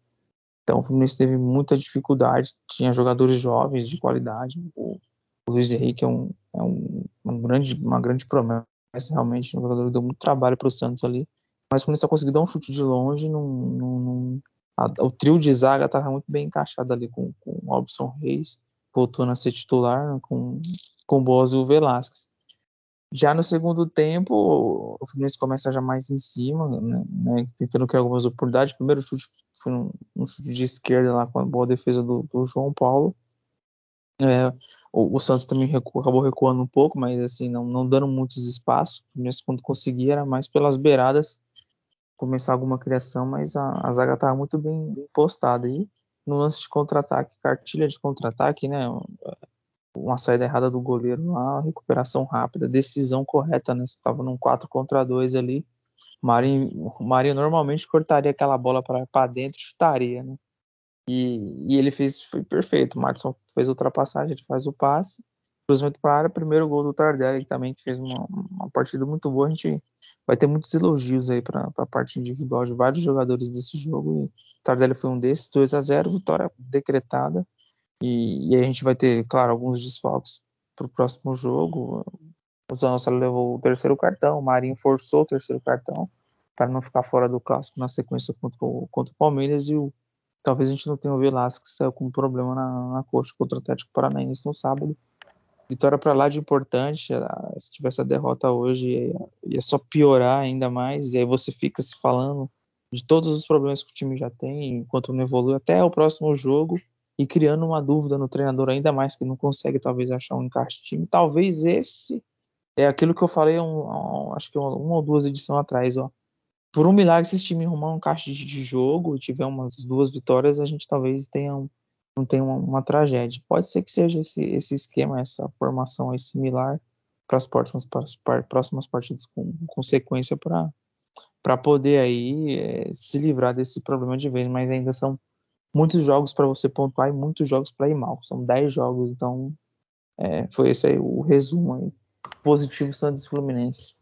Speaker 3: Então o Fluminense teve muita dificuldade, tinha jogadores jovens de qualidade. O, o Luiz Henrique é, um, é um, uma, grande, uma grande promessa, realmente, um jogador deu muito trabalho para o Santos ali. Mas o Fluminense só conseguiu dar um chute de longe, num, num, a, o trio de zaga estava muito bem encaixado ali com, com o Robson Reis, voltando a ser titular, né, com, com o Boas e o Velasquez. Já no segundo tempo, o Fluminense começa já mais em cima, né, né, tentando criar algumas oportunidades. O primeiro chute foi um, um, chute de esquerda lá com a boa defesa do, do João Paulo. É, o, o, Santos também recu, acabou recuando um pouco, mas assim, não, não dando muitos espaços. O Fluminense, quando conseguia, era mais pelas beiradas começar alguma criação, mas a, a zaga estava muito bem, bem postada. E no lance de contra-ataque, cartilha de contra-ataque, né? Uma saída errada do goleiro lá, recuperação rápida, decisão correta, né? Estava num 4 contra 2 ali. Marinho, Marinho normalmente cortaria aquela bola para dentro, chutaria, né? E, e, ele fez, foi perfeito. O Martinson fez a ultrapassagem, ele faz o passe, cruzamento para a área, primeiro gol do Tardelli também, que fez uma, uma partida muito boa. A gente vai ter muitos elogios aí para a parte individual de vários jogadores desse jogo. E Tardelli foi um desses, 2 a 0 vitória decretada. E, e a gente vai ter, claro, alguns desfalques para o próximo jogo. O Zanocelo levou o terceiro cartão, o Marinho forçou o terceiro cartão para não ficar fora do clássico na sequência contra o, contra o Palmeiras e o, talvez a gente não tenha o Velasquez que saiu com um problema na, na coxa contra o Atlético Paranaense no sábado vitória para lá de importante. Se tivesse a derrota hoje, ia, ia, só piorar ainda mais. E aí você fica se falando de todos os problemas que o time já tem, enquanto não evolui até o próximo jogo e criando uma dúvida no treinador ainda mais que não consegue talvez achar um encaixe de time. Talvez esse é aquilo que eu falei, um, um, acho que uma, ou duas edições atrás, ó. Por um milagre, se esse time arrumar um encaixe de, jogo e tiver umas duas vitórias, a gente talvez tenha um, não tem uma, uma, tragédia. Pode ser que seja esse, esse esquema, essa formação aí similar para as próximas, para as próximas partidas com, com sequência para poder aí é, se livrar desse problema de vez, mas ainda são muitos jogos para você pontuar e muitos jogos para ir mal. São 10 jogos, então é, foi esse aí o resumo aí. Positivo Santos Fluminense.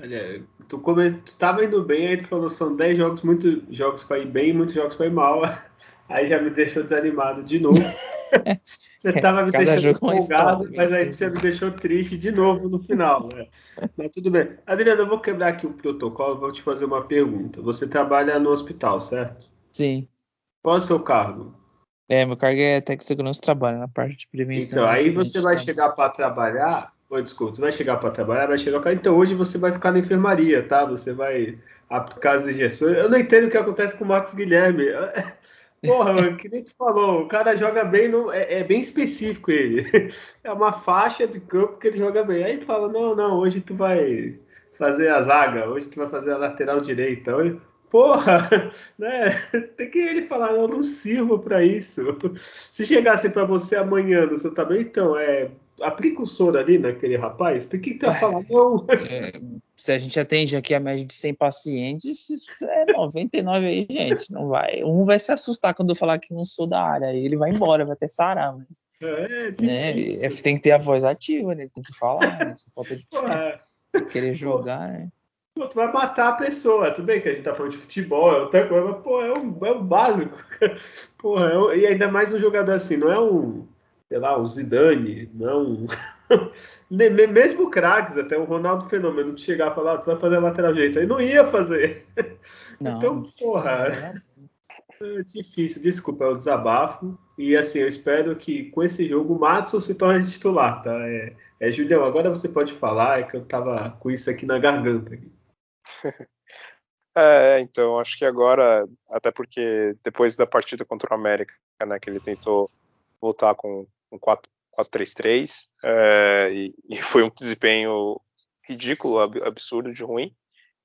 Speaker 1: Olha, tu, come, tu tava indo bem, aí tu falou são 10 jogos, muitos jogos para ir bem, muitos jogos para ir mal. Aí já me deixou desanimado de novo. Você estava me Cada deixando é empolgado, mas aí você me deixou triste de novo no final. Né? Mas tudo bem. Adriana, eu vou quebrar aqui o protocolo vou te fazer uma pergunta. Você trabalha no hospital, certo?
Speaker 3: Sim.
Speaker 1: Qual é o seu cargo?
Speaker 3: É, meu cargo é técnico de segurança trabalho, na parte de prevenção.
Speaker 1: Então, aí você vai chegar para trabalhar. Oi, desculpa, você vai chegar para trabalhar, vai chegar. Então, hoje você vai ficar na enfermaria, tá? Você vai aplicar as injeções. Eu não entendo o que acontece com o Marcos Guilherme. Porra, que nem tu falou, o cara joga bem, no, é, é, bem específico ele. É uma faixa de campo que ele joga bem. Aí fala, não, não, hoje tu vai fazer a zaga, hoje tu vai fazer a lateral direita. Hoje... Porra, né? Tem que ele falar, eu não sirvo para isso. Se chegasse para você amanhã no seu tamanho, então, é aplica o soro ali naquele rapaz, tem que tu falar, não.
Speaker 3: É, se a gente atende aqui a média de 100 pacientes, é 99 aí, gente, não vai. Um vai se assustar quando eu falar que não sou da área, aí ele vai embora, vai ter sarar, mas. É, né, é, tem que ter a voz ativa, né? Tem que falar, né? Só falta de querer jogar, né?
Speaker 1: Pô, tu vai matar a pessoa. Tudo bem que a gente tá falando de futebol, é outra coisa, mas, pô, é o, é um básico. Porra, é um, e ainda mais um jogador assim, não é um sei lá, o Zidane, não. Mesmo craques, até o Ronaldo Fenômeno, de chegar e falar, ah, tu vai fazer a lateral direita. Ele não ia fazer. Não, então, porra. É difícil, desculpa, é o desabafo. E assim, eu espero que com esse jogo o Matson se torne titular, tá? É, é Julião, agora você pode falar, é que eu tava com isso aqui na garganta.
Speaker 2: É, então, acho que agora, até porque depois da partida contra o América, né, que ele tentou voltar com um 4-3-3, é, e, e, foi um desempenho ridículo, absurdo de ruim,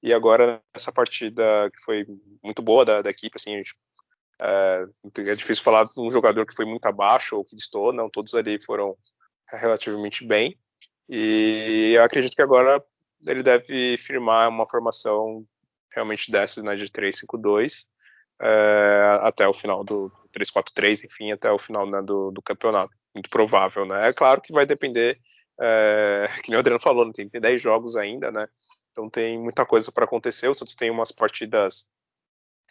Speaker 2: e agora essa partida que foi muito boa da, da equipe, assim, gente, é, é, difícil falar de um jogador que foi muito abaixo ou que distou, não, todos ali foram relativamente bem, e eu acredito que agora ele deve firmar uma formação realmente desce né, de 3-5-2 é, até o final do 3-4-3, enfim, até o final né, do, do, campeonato. Muito provável, né? É claro que vai depender, é, que nem o Adriano falou, né, tem, tem 10 jogos ainda, né? Então tem muita coisa para acontecer. O Santos tem umas partidas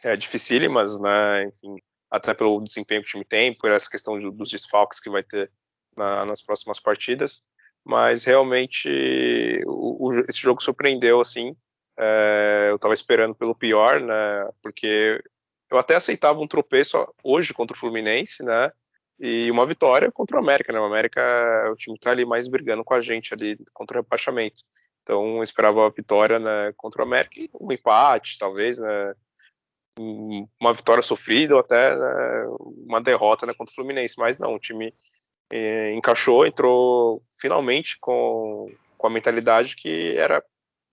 Speaker 2: é, dificílimas, né? Enfim, até pelo desempenho que o time tem, por essa questão dos desfalques que vai ter na, nas próximas partidas. Mas realmente o, o, esse jogo surpreendeu, assim, é, eu estava esperando pelo pior, né? Porque eu até aceitava um tropeço hoje contra o Fluminense, né? E uma vitória contra o América, né? O América, o time tá ali mais brigando com a gente ali contra o rebaixamento. Então eu esperava a vitória né, contra o América um empate, talvez, né? Uma vitória sofrida ou até né, uma derrota né, contra o Fluminense. Mas não, o time eh, encaixou, entrou finalmente com, com a mentalidade que era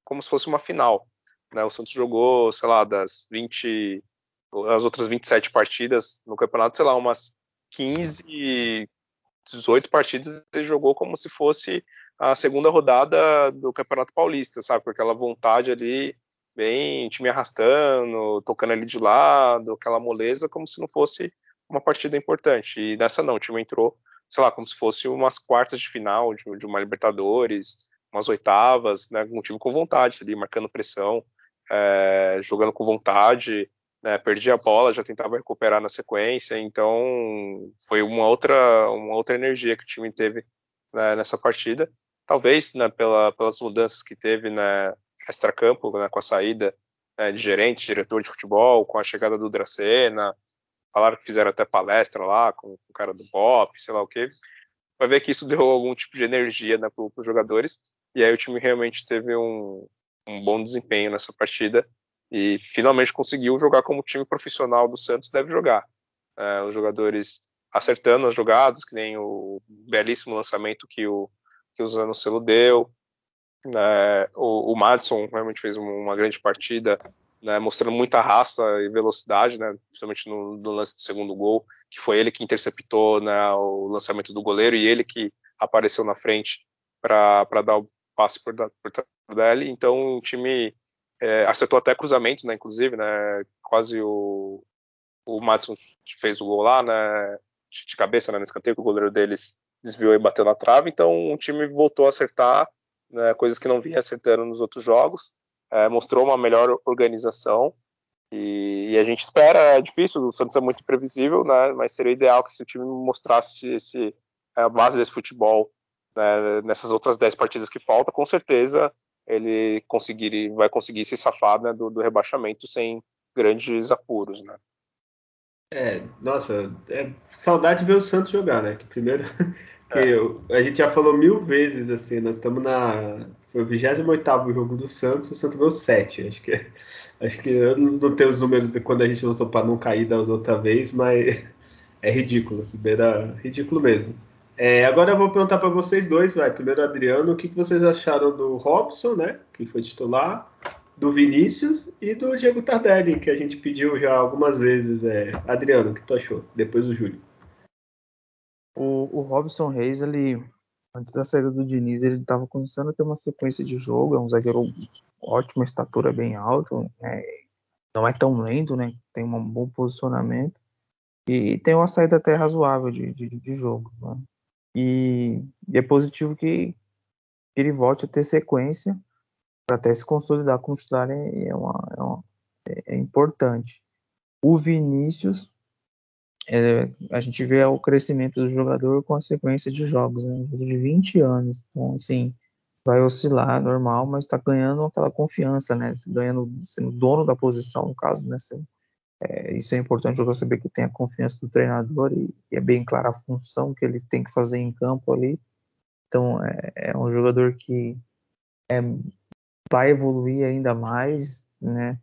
Speaker 2: como se fosse uma final. Né? O Santos jogou, sei lá, das 20, as outras 27 partidas no campeonato, sei lá, umas 15, 18 partidas ele jogou como se fosse a segunda rodada do Campeonato Paulista, sabe? Com aquela vontade ali, bem, time arrastando, tocando ali de lado, aquela moleza, como se não fosse uma partida importante. E nessa não, o time entrou, sei lá, como se fosse umas quartas de final de, de uma Libertadores, umas oitavas, né, um time com vontade ali, marcando pressão, é, jogando com vontade, né, perdia a bola, já tentava recuperar na sequência, então foi uma outra, uma outra energia que o time teve né, nessa partida, talvez né, pela, pelas mudanças que teve na né, extra-campo, né, com a saída né, de gerente, diretor de futebol, com a chegada do Dracena, falaram que fizeram até palestra lá com o cara do Pop, sei lá o que, vai ver que isso deu algum tipo de energia né, para os jogadores, e aí o time realmente teve um, um bom desempenho nessa partida e finalmente conseguiu jogar como o time profissional do Santos deve jogar. É, os jogadores acertando as jogadas, que nem o belíssimo lançamento que o, que o Zanocelo deu. Né, o, o Madison realmente fez uma grande partida, né, mostrando muita raça e velocidade, né, principalmente no, no, lance do segundo gol, que foi ele que interceptou né, o lançamento do goleiro e ele que apareceu na frente para dar o passe por, por dele, então o time é, acertou até cruzamentos, né, inclusive, né, quase o, o Madison fez o gol lá, né, de cabeça, né, no escanteio, que o goleiro deles desviou e bateu na trave, então o time voltou a acertar né, coisas que não vinha acertando nos outros jogos, é, mostrou uma melhor organização, e, e, a gente espera, é difícil, o Santos é muito imprevisível, né, mas seria ideal que se o time mostrasse esse, a base desse futebol né, nessas outras 10 partidas que faltam, com certeza ele conseguir, vai conseguir se safar né, do, do, rebaixamento sem grandes apuros, né?
Speaker 1: É, nossa, é saudade de ver o Santos jogar, né? Que primeiro que é. eu, a gente já falou mil vezes assim, nós estamos na foi o 28 jogo do Santos, o Santos ganhou 7. Acho que acho que eu não tenho os números de quando a gente lutou para não cair da outra vez, mas é ridículo, se beira ridículo mesmo. É, agora eu vou perguntar para vocês dois, vai. Primeiro, Adriano, o que, que vocês acharam do Robson, né? Que foi titular, do Vinícius e do Diego Tardelli, que a gente pediu já algumas vezes. É, Adriano, o que tu achou? Depois o Júlio.
Speaker 3: O, o Robson Reis, ele, antes da saída do Diniz, ele estava começando a ter uma sequência de jogo. É um zagueiro ótima estatura, bem alto, né? não é tão lento, né? Tem um bom posicionamento e tem uma saída até razoável de, de, de jogo. Né? E, e é positivo que, ele volte a ter sequência para até se consolidar como titular é, é, uma, é, uma, é, importante. O Vinícius, é, a gente vê o crescimento do jogador com a sequência de jogos, né? de 20 anos. Então, assim, vai oscilar, normal, mas está ganhando aquela confiança, né? Ganhando, sendo dono da posição, no caso, né? É, isso é importante o jogador saber que tem a confiança do treinador e, e, é bem clara a função que ele tem que fazer em campo ali. Então é, é um jogador que é, vai evoluir ainda mais, né?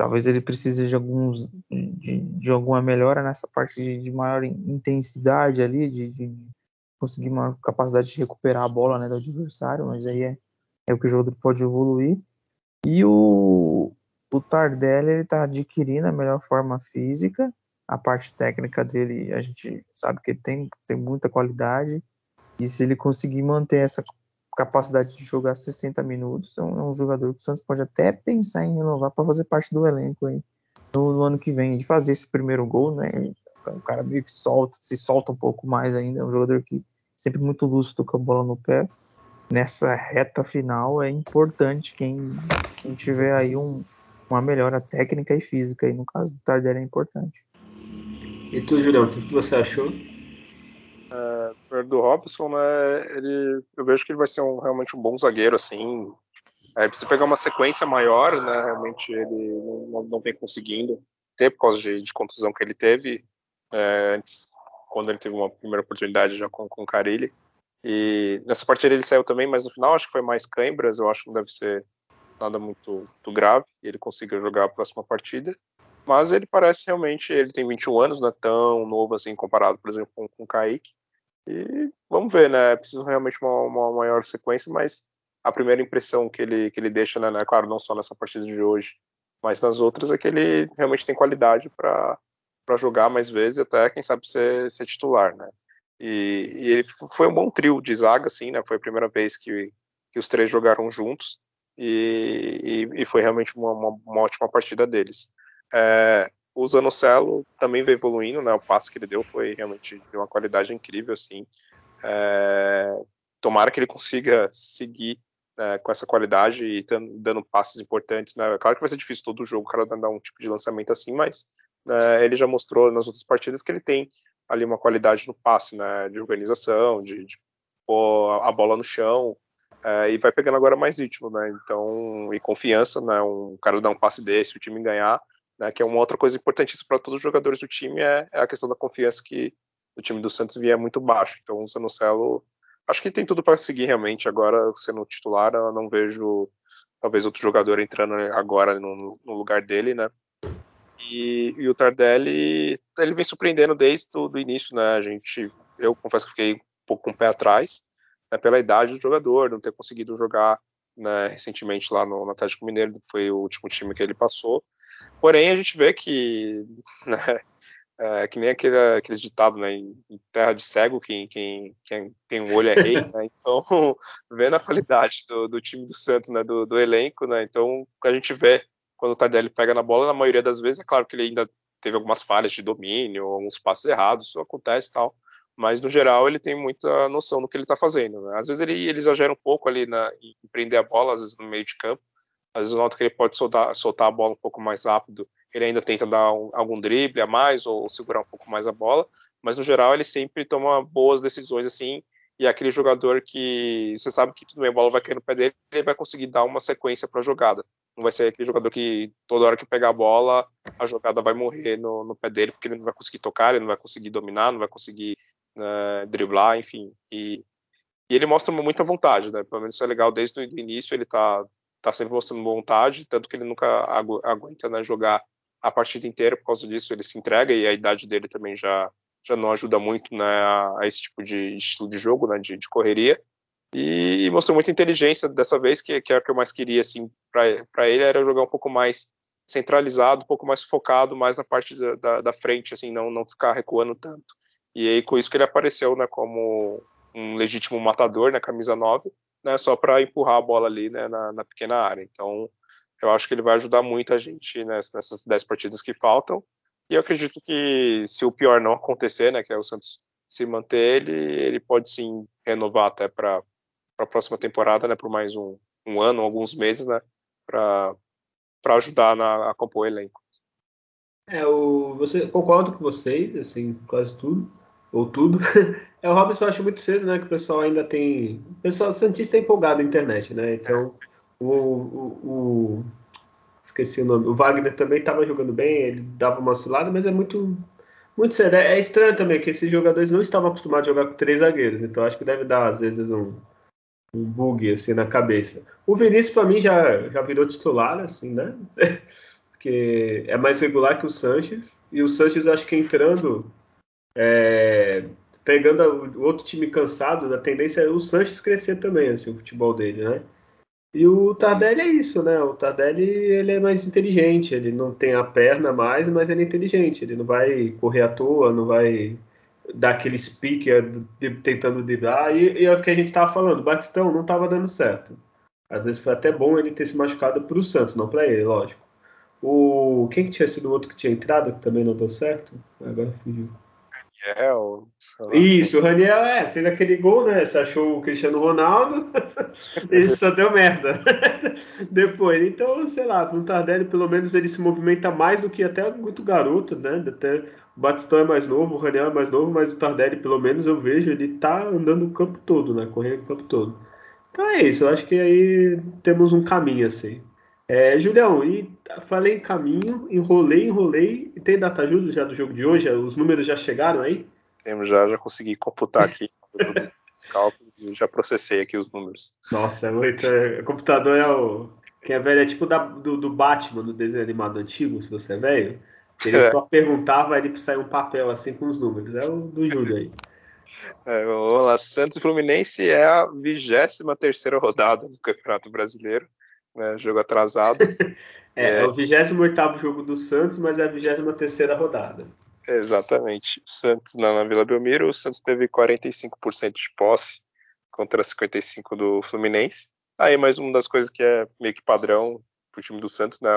Speaker 3: Talvez ele precise de alguns de, de alguma melhora nessa parte de, de maior intensidade ali, de, de, conseguir uma capacidade de recuperar a bola né, do adversário, mas aí é, é o que o jogador pode evoluir. E o, o Tardelli ele está adquirindo a melhor forma física, a parte técnica dele a gente sabe que ele tem, tem muita qualidade, e se ele conseguir manter essa capacidade de jogar 60 minutos, é um, é um jogador que o Santos pode até pensar em renovar para fazer parte do elenco aí no, no, ano que vem. De fazer esse primeiro gol, né? É um cara meio que solta, se solta um pouco mais ainda. É um jogador que sempre muito lúcido com a bola no pé. Nessa reta final é importante quem, quem tiver aí um, uma melhora técnica e física. E no caso do Tardelli é importante.
Speaker 1: E tu, Julião, o que você achou?
Speaker 2: É, do Robson, né, ele, eu vejo que ele vai ser um, realmente um bom zagueiro, assim. É, precisa pegar uma sequência maior, né? Realmente ele não, não vem conseguindo ter por causa de, de contusão que ele teve é, antes, quando ele teve uma primeira oportunidade já com, com o Carilli. E nessa partida ele saiu também, mas no final acho que foi mais câimbras, eu acho que não deve ser nada muito, muito grave, ele consiga jogar a próxima partida. Mas ele parece realmente, ele tem 21 anos, não é tão novo assim comparado, por exemplo, com, com o Kaique. E vamos ver, né? Preciso realmente uma, uma maior sequência, mas a primeira impressão que ele, que ele deixa, né, né, claro, não só nessa partida de hoje, mas nas outras, é que ele realmente tem qualidade para jogar mais vezes até, quem sabe, ser, ser titular, né? E, e, ele foi um bom trio de zaga, assim, né? Foi a primeira vez que, que os três jogaram juntos e, e, e foi realmente uma, uma, uma, ótima partida deles. É, o Zanocelo também veio evoluindo, né? O passe que ele deu foi realmente de uma qualidade incrível, assim. É, tomara que ele consiga seguir né, com essa qualidade e dando passes importantes, né? Claro que vai ser difícil todo jogo o cara dar um tipo de lançamento assim, mas né, ele já mostrou nas outras partidas que ele tem ali uma qualidade no passe, né? De organização, de, de pôr a bola no chão. É, e vai pegando agora mais ritmo, né? Então, e confiança, né? Um cara dar um passe desse, o time ganhar, né, que é uma outra coisa importantíssima para todos os jogadores do time, é, é, a questão da confiança que o time do Santos via muito baixo. Então o Zanocelo, acho que tem tudo para seguir realmente agora sendo titular. Eu não vejo talvez outro jogador entrando agora no, no lugar dele, né? E, e, o Tardelli, ele vem surpreendendo desde o início, né? A gente, eu confesso que fiquei um pouco com o pé atrás, né, pela idade do jogador, não ter conseguido jogar né, recentemente lá no, no Atlético Mineiro, foi o último time que ele passou. Porém, a gente vê que, né, é, que nem aquele, aqueles ditados, né, em terra de cego, quem, quem, quem tem um olho é rei, né, então, vendo a qualidade do, do time do Santos, né, do, do, elenco, né, então, a gente vê quando o Tardelli pega na bola, na maioria das vezes, é claro que ele ainda teve algumas falhas de domínio, alguns passos errados, isso acontece e tal, mas no geral ele tem muita noção do que ele está fazendo. Né? Às vezes ele, ele exagera um pouco ali na, em prender a bola, às vezes no meio de campo, às vezes eu noto que ele pode soltar, soltar a bola um pouco mais rápido. Ele ainda tenta dar um, algum drible a mais ou, segurar um pouco mais a bola. Mas no geral ele sempre toma boas decisões assim. E é aquele jogador que você sabe que tudo bem, a bola vai cair no pé dele, ele vai conseguir dar uma sequência para a jogada. Não vai ser aquele jogador que toda hora que pegar a bola, a jogada vai morrer no, no pé dele, porque ele não vai conseguir tocar, ele não vai conseguir dominar, não vai conseguir né, driblar, enfim. E, e, ele mostra muita vontade, né? Pelo menos isso é legal desde o início, ele tá tá sempre mostrando vontade, tanto que ele nunca agu aguenta né, jogar a partida inteira por causa disso, ele se entrega e a idade dele também já, já não ajuda muito né, a, a esse tipo de estilo de jogo, né, de, de correria. E, e, mostrou muita inteligência dessa vez, que, que era o que eu mais queria assim, para ele, era jogar um pouco mais centralizado, um pouco mais focado, mais na parte da, da, da, frente, assim, não, não ficar recuando tanto. E aí, com isso que ele apareceu né, como um legítimo matador na né, camisa 9, né, só para empurrar a bola ali né, na, na, pequena área. Então, eu acho que ele vai ajudar muito a gente nessas 10 partidas que faltam. E eu acredito que se o pior não acontecer, né, que é o Santos se manter, ele, ele pode sim renovar até para a próxima temporada, né, por mais um, um ano, alguns meses, né, para ajudar na, a compor o elenco.
Speaker 1: É, o, você, concordo com vocês, assim, quase tudo ou tudo. É, o Robson eu acho muito cedo, né? Que o pessoal ainda tem. O pessoal Santista é empolgado na internet, né? Então, o, o, o esqueci o nome. O Wagner também estava jogando bem, ele dava uma oscilada, mas é muito muito sério. É, é estranho também que esses jogadores não estavam acostumados a jogar com três zagueiros, então acho que deve dar às vezes um, um bug assim na cabeça. O Vinícius para mim já já virou titular assim, né? Porque é mais regular que o Sanches e o Sanches acho que entrando é, pegando o outro time cansado, a tendência é o Sanches crescer também, assim, o futebol dele, né? E o Tardelli é isso, né? O Tardelli ele é mais inteligente, ele não tem a perna mais, mas ele é inteligente, ele não vai correr à toa, não vai dar aquele speaker tentando driblar. E, e é o que a gente estava falando, o Batistão não estava dando certo. Às vezes foi até bom ele ter se machucado para o Santos, não para ele, lógico. O quem que tinha sido o outro que tinha entrado que também não deu certo? Agora fugiu.
Speaker 2: Raniel.
Speaker 1: Isso, o Raniel é, fez aquele gol, né? Você achou o Cristiano Ronaldo, ele só deu merda. Depois, então, sei lá, o Tardelli pelo menos ele se movimenta mais do que até muito garoto, né? Até o Batistão é mais novo, o Raniel é mais novo, mas o Tardelli pelo menos eu vejo ele tá andando o campo todo, né? Correndo o campo todo. Então é isso, eu acho que aí temos um caminho assim. É, Julião, e falei em caminho, enrolei, enrolei. E tem data já do jogo de hoje? Os números já chegaram aí?
Speaker 2: Temos já, já consegui computar aqui todos os cálculos e já processei aqui os números.
Speaker 1: Nossa, é muito. É, o computador é o. Quem é velho é tipo da, do, do, Batman, do desenho animado antigo, se você é velho. Ele é. só perguntava, ele sair um papel assim com os números. É o do Júlio aí.
Speaker 2: É, vamos lá, Santos e Fluminense é a 23 terceira rodada do Campeonato Brasileiro né, jogo atrasado.
Speaker 1: é, é, é, o 28 jogo do Santos, mas é a 23 rodada.
Speaker 2: Exatamente. Santos na, na Vila Belmiro, o Santos teve 45% de posse contra 55% do Fluminense. Aí mais uma das coisas que é meio que padrão pro time do Santos, né?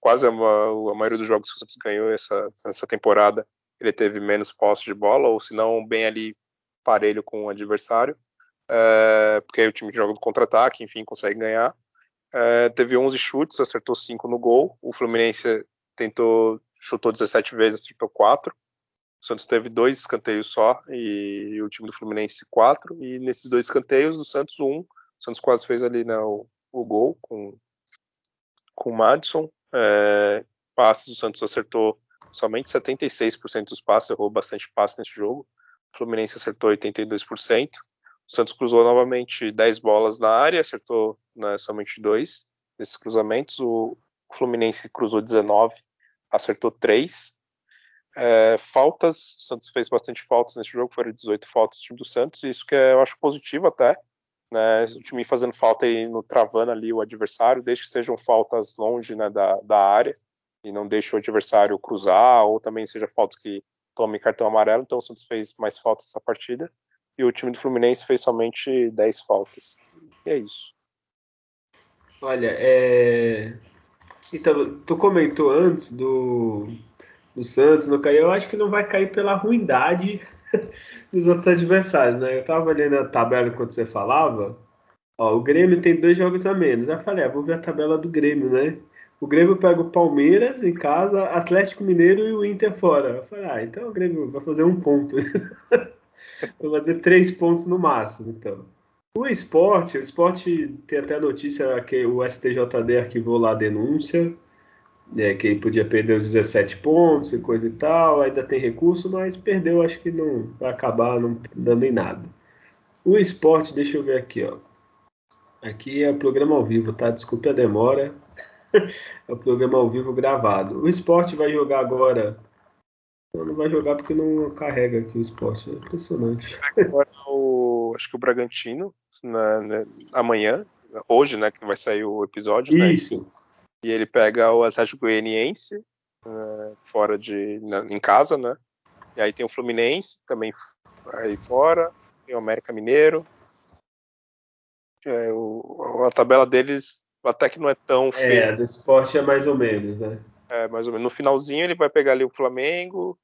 Speaker 2: Quase a, a maioria dos jogos que o Santos ganhou essa, essa temporada, ele teve menos posse de bola, ou se não, bem ali parelho com o adversário. É, porque aí o time joga no contra-ataque, enfim, consegue ganhar. É, teve 11 chutes, acertou 5 no gol. O Fluminense tentou, chutou 17 vezes, acertou 4. O Santos teve dois escanteios só e o time do Fluminense 4. E nesses dois escanteios, o Santos 1. Um, o Santos quase fez ali né, o, o gol com, com o Madison. É, passes, o Santos acertou somente 76% dos passes, errou bastante passe nesse jogo. O Fluminense acertou 82%. O Santos cruzou novamente 10 bolas na área, acertou né, somente dois desses cruzamentos. O Fluminense cruzou 19, acertou 3. É, faltas, o Santos fez bastante faltas nesse jogo, foram 18 faltas do time do Santos, isso que eu acho positivo até. Né, o time fazendo falta e no travando ali o adversário, desde que sejam faltas longe né, da, da área e não deixe o adversário cruzar, ou também seja faltas que tomem cartão amarelo. Então o Santos fez mais faltas essa partida e o time do Fluminense fez somente 10 faltas. E é isso.
Speaker 1: Olha, é... Então, tu comentou antes do, do Santos não cair. Eu acho que não vai cair pela ruindade dos outros adversários, né? Eu tava olhando a tabela enquanto você falava. Ó, o Grêmio tem dois jogos a menos. Eu falei, ah, vou ver a tabela do Grêmio, né? O Grêmio pega o Palmeiras em casa, Atlético Mineiro e o Inter fora. Eu falei, ah, então o Grêmio vai fazer um ponto. Vou fazer três pontos no máximo, então. O esporte, o esporte tem até a notícia que o STJD arquivou lá a denúncia, né, que ele podia perder os 17 pontos e coisa e tal, ainda tem recurso, mas perdeu, acho que não vai acabar não dando em nada. O esporte, deixa eu ver aqui, ó. Aqui é o programa ao vivo, tá? Desculpe a demora. é o programa ao vivo gravado. O esporte vai jogar agora não vai jogar porque não carrega aqui o esporte. É impressionante.
Speaker 2: Agora o, acho que o Bragantino, na, né, amanhã, hoje, né, que vai sair o episódio.
Speaker 1: Né, Isso.
Speaker 2: Né, e ele pega o Atlético Goianiense né, fora de, na, em casa, né? E aí tem o Fluminense também aí fora, tem o América Mineiro. É, o, a tabela deles até que não é tão
Speaker 1: feia. É, do esporte é mais ou menos, né?
Speaker 2: É, mais ou menos. No finalzinho ele vai pegar ali o Flamengo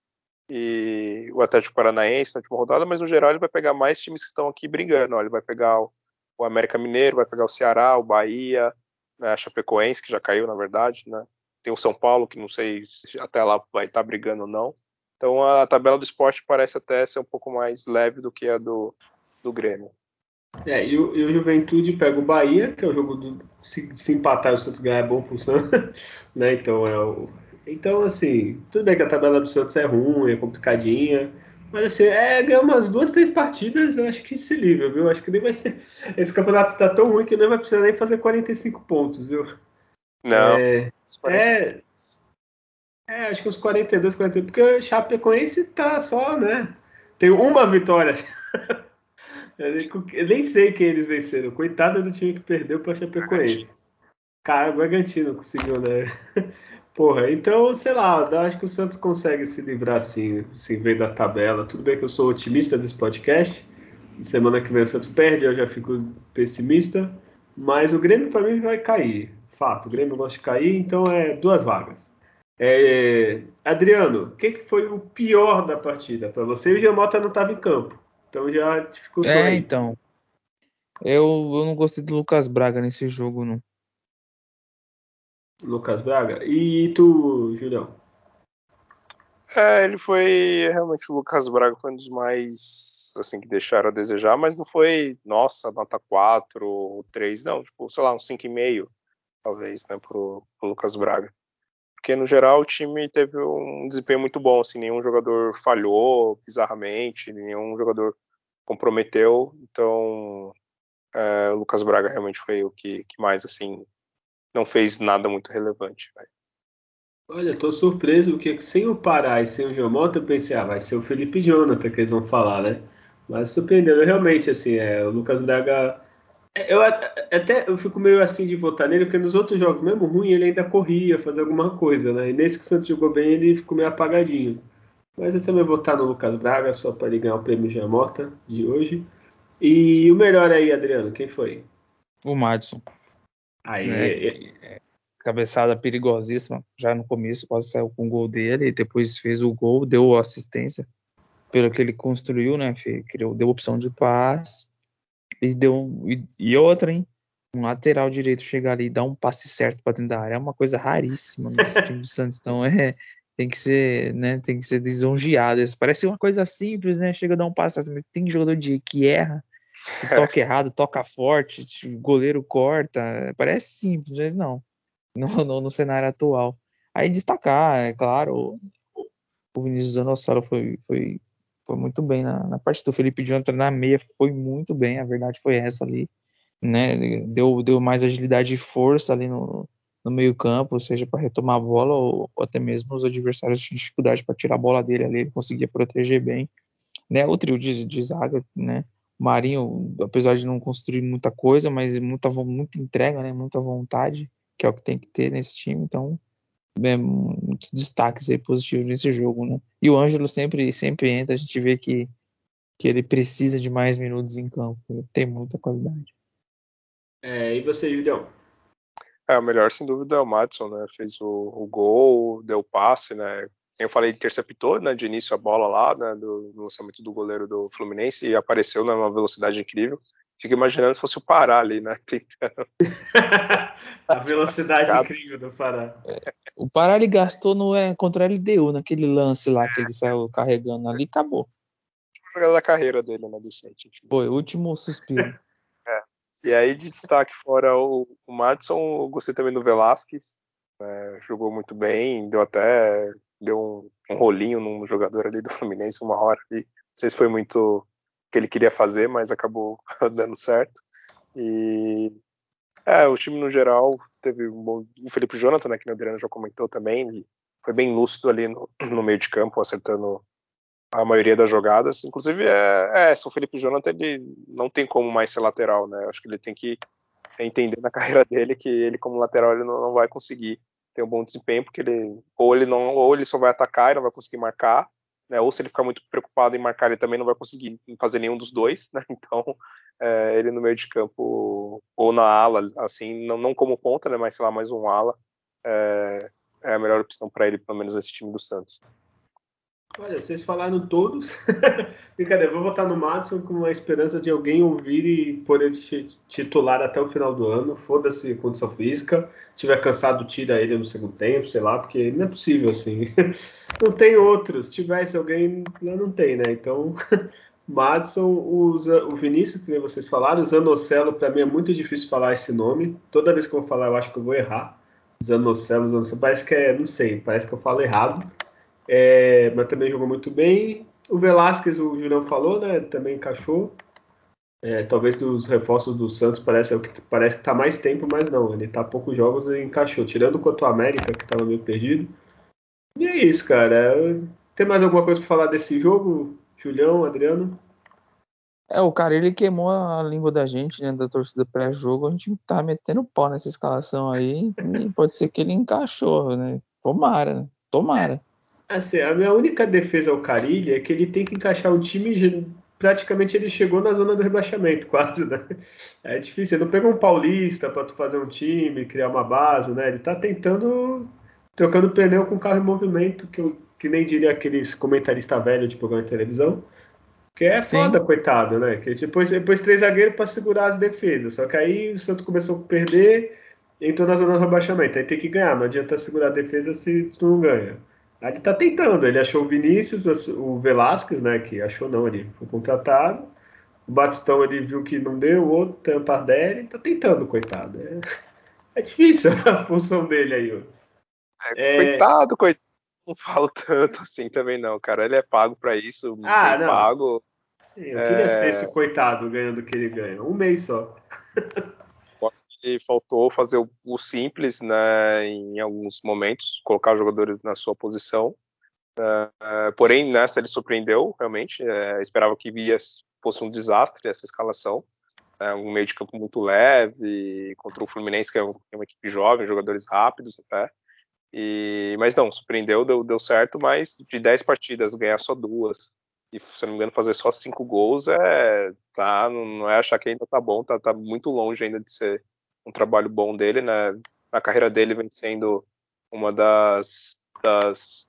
Speaker 2: e o Atlético Paranaense na última rodada, mas no geral ele vai pegar mais times que estão aqui brigando. Ó. Ele vai pegar o, o América Mineiro, vai pegar o Ceará, o Bahia, né, a Chapecoense, que já caiu, na verdade, né? Tem o São Paulo, que não sei se até lá vai estar tá brigando ou não. Então a tabela do esporte parece até ser um pouco mais leve do que a do, do Grêmio.
Speaker 1: É, e o, e o Juventude pega o Bahia, que é o jogo do. Se, se empatar o Santos ganhar é bom pro Santos, né? Então é o. Então, assim, tudo bem que a tabela do Santos é ruim, é complicadinha. Mas assim, é ganhar umas duas, três partidas, eu acho que se livra, viu? Acho que nem vai. Esse campeonato está tão ruim que não vai precisar nem fazer 45 pontos, viu?
Speaker 2: Não.
Speaker 1: É, é, é, acho que uns 42, 42, porque o Chapecoense tá só, né? Tem uma vitória. Eu nem sei quem eles venceram. Coitado do time que perdeu para Chapecoense. Cara, o Bragantino conseguiu, né? Porra, então, sei lá, acho que o Santos consegue se livrar assim, assim, ver da tabela. Tudo bem que eu sou otimista desse podcast. Semana que vem o Santos perde, eu já fico pessimista. Mas o Grêmio, para mim, vai cair. Fato, o Grêmio gosta de cair, então é duas vagas. É, Adriano, o que, que, foi o pior da partida para você? O Giamota não estava em campo, então já dificultou.
Speaker 3: É,
Speaker 1: aí.
Speaker 3: então. Eu, eu não gostei do Lucas Braga nesse jogo, não.
Speaker 1: Lucas Braga. E tu, Julião?
Speaker 2: É, ele foi realmente o Lucas Braga foi um dos mais assim que deixaram a desejar, mas não foi, nossa, nota 4 ou 3, não, tipo, sei lá, um 5,5 talvez, né, pro, pro Lucas Braga porque no geral o time teve um desempenho muito bom, assim, nenhum jogador falhou bizarramente, nenhum jogador comprometeu, então é, o Lucas Braga realmente foi o que, que, mais, assim, não fez nada muito relevante. Véio.
Speaker 1: Olha, tô surpreso porque sem o Pará e sem o Geomota eu pensei, ah, vai ser o Felipe Jonathan que eles vão falar, né? Mas surpreendeu, realmente, assim, é, o Lucas Braga eu até eu fico meio assim de votar nele, porque nos outros jogos, mesmo ruim, ele ainda corria, fazia alguma coisa, né? E nesse que o Santos jogou bem, ele ficou meio apagadinho. Mas eu também vou votar no Lucas Braga, só para ele ganhar o prêmio Jamota de hoje. E o melhor aí, Adriano, quem foi?
Speaker 3: O Madison.
Speaker 1: Aí, é,
Speaker 3: é, cabeçada perigosíssima, já no começo, quase saiu com o gol dele, e depois fez o gol, deu assistência pelo que ele construiu, né? Criou, deu opção de passe e, deu, e, e outra, hein? Um lateral direito chegar ali e dar um passe certo para dentro da área é uma coisa raríssima nesse time do Santos. Então é, tem que ser, né? Tem que ser lisonjeado. Parece uma coisa simples, né? Chega a dar um passe, tem jogador de que erra, que toca errado, toca forte, o goleiro corta. Parece simples, mas não. No, no, no cenário atual. Aí destacar, é claro, o Vinícius Anossauro foi, foi foi muito bem na, na parte do Felipe Jonathan na meia foi muito bem, a verdade foi essa ali, né? Deu, deu mais agilidade e força ali no, no meio campo, seja para retomar a bola ou, ou, até mesmo os adversários tinham dificuldade para tirar a bola dele ali, ele conseguia proteger bem, né? O trio de, de zaga, né? O Marinho, apesar de não construir muita coisa, mas muita, muita entrega, né? Muita vontade, que é o que tem que ter nesse time, então é, muitos destaques aí positivos nesse jogo, né? E o Ângelo sempre, sempre entra, a gente vê que, que ele precisa de mais minutos em campo, ele tem muita qualidade.
Speaker 1: É, e você, Julião?
Speaker 2: É, o melhor sem dúvida é o Madison, né? Fez o, o gol, deu o passe, né? Eu falei, interceptou, né, de início a bola lá, né, do, do lançamento do goleiro do Fluminense e apareceu numa velocidade incrível. Fico imaginando se fosse o Pará ali, né? Tentando.
Speaker 1: a velocidade incrível do Pará.
Speaker 3: O Pará ele gastou no, é, contra a LDU, naquele lance lá que ele saiu carregando ali, acabou.
Speaker 2: Jogada da carreira dele, né, decente.
Speaker 3: Foi, o último suspiro.
Speaker 2: E aí, de destaque fora o, o Madison, eu gostei também do Velasquez. É, jogou muito bem, deu até deu um, um, rolinho num jogador ali do Fluminense uma hora ali. Não sei se foi muito que ele queria fazer, mas acabou dando certo. E é, o time no geral teve um bom, o Felipe Jonathan, né, que o Adriano já comentou também, foi bem lúcido ali no, no, meio de campo, acertando a maioria das jogadas. Inclusive, é, é, o Felipe Jonathan ele não tem como mais ser lateral, né? Acho que ele tem que entender na carreira dele que ele como lateral ele não, não vai conseguir ter um bom desempenho porque ele ou ele não ou ele só vai atacar e não vai conseguir marcar né? Ou se ele ficar muito preocupado em marcar, ele também não vai conseguir fazer nenhum dos dois, né? Então, é, ele no meio de campo ou na ala, assim, não, não como ponta, né? Mas sei lá, mais um ala, é, é a melhor opção para ele, pelo menos nesse time do Santos.
Speaker 1: Olha, vocês falaram todos. Brincadeira, vou votar no Madison com a esperança de alguém ouvir e poder titular até o final do ano. Foda-se condição física. Se tiver cansado, tira ele no segundo tempo, sei lá, porque não é possível assim. não tem outros. Se tivesse alguém, não tem, né? Então, Madison, o, o Vinícius, que vocês falaram, o Zanocelo, para mim é muito difícil falar esse nome. Toda vez que eu falar, eu acho que eu vou errar. Zanocelo, Zanocelo, parece que é, não sei, parece que eu falo errado. É, mas também jogou muito bem. O Velasquez, o Julião falou, né? Também encaixou. É, talvez dos reforços do Santos parece é o que parece que tá mais tempo, mas não, ele tá poucos jogos e encaixou, tirando contra o América, que tava meio perdido. E é isso, cara. Tem mais alguma coisa para falar desse jogo, Julião, Adriano?
Speaker 3: É, o cara ele queimou a língua da gente, né, da torcida pré-jogo, a gente tá metendo pau nessa escalação aí, e pode ser que ele encaixou, né? Tomara, né? Tomara.
Speaker 1: Assim, a minha única defesa ao Carilli é que ele tem que encaixar o time praticamente ele chegou na zona do rebaixamento, quase, né? É difícil, ele não pegou um paulista para tu fazer um time, criar uma base, né? Ele tá tentando trocando pneu com carro em movimento, que, eu, que nem diria aqueles comentaristas velhos de programa de televisão. Que é Sim. foda, coitado, né? Que depois, depois três zagueiros para segurar as defesas. Só que aí o Santos começou a perder, entrou na zona do rebaixamento. Aí tem que ganhar, não adianta segurar a defesa se tu não ganha. Ele tá tentando, ele achou o Vinícius, o Velasquez, né? Que achou não, ele foi contratado. O Batistão ele viu que não deu, o outro tem o Tardelli, tá tentando, coitado. É, é difícil a função dele aí.
Speaker 2: É, é... Coitado, coitado. Não falo tanto assim também não, cara. Ele é pago para isso,
Speaker 1: ah, não.
Speaker 2: pago.
Speaker 1: Sim, eu queria é... ser esse coitado ganhando o que ele ganha. Um mês só.
Speaker 2: e faltou fazer o, o, simples, né, em alguns momentos, colocar os jogadores na sua posição. Uh, porém, nessa ele surpreendeu, realmente. Uh, esperava que via fosse um desastre essa escalação. Uh, um meio de campo muito leve, contra o Fluminense, que é, um, é uma equipe jovem, jogadores rápidos até. E, mas não, surpreendeu, deu, deu certo, mas de 10 partidas ganhar só duas e, se não me engano, fazer só cinco gols é. Tá, não é achar que ainda tá bom, tá, tá muito longe ainda de ser um trabalho bom dele, né? A carreira dele vem sendo uma das, das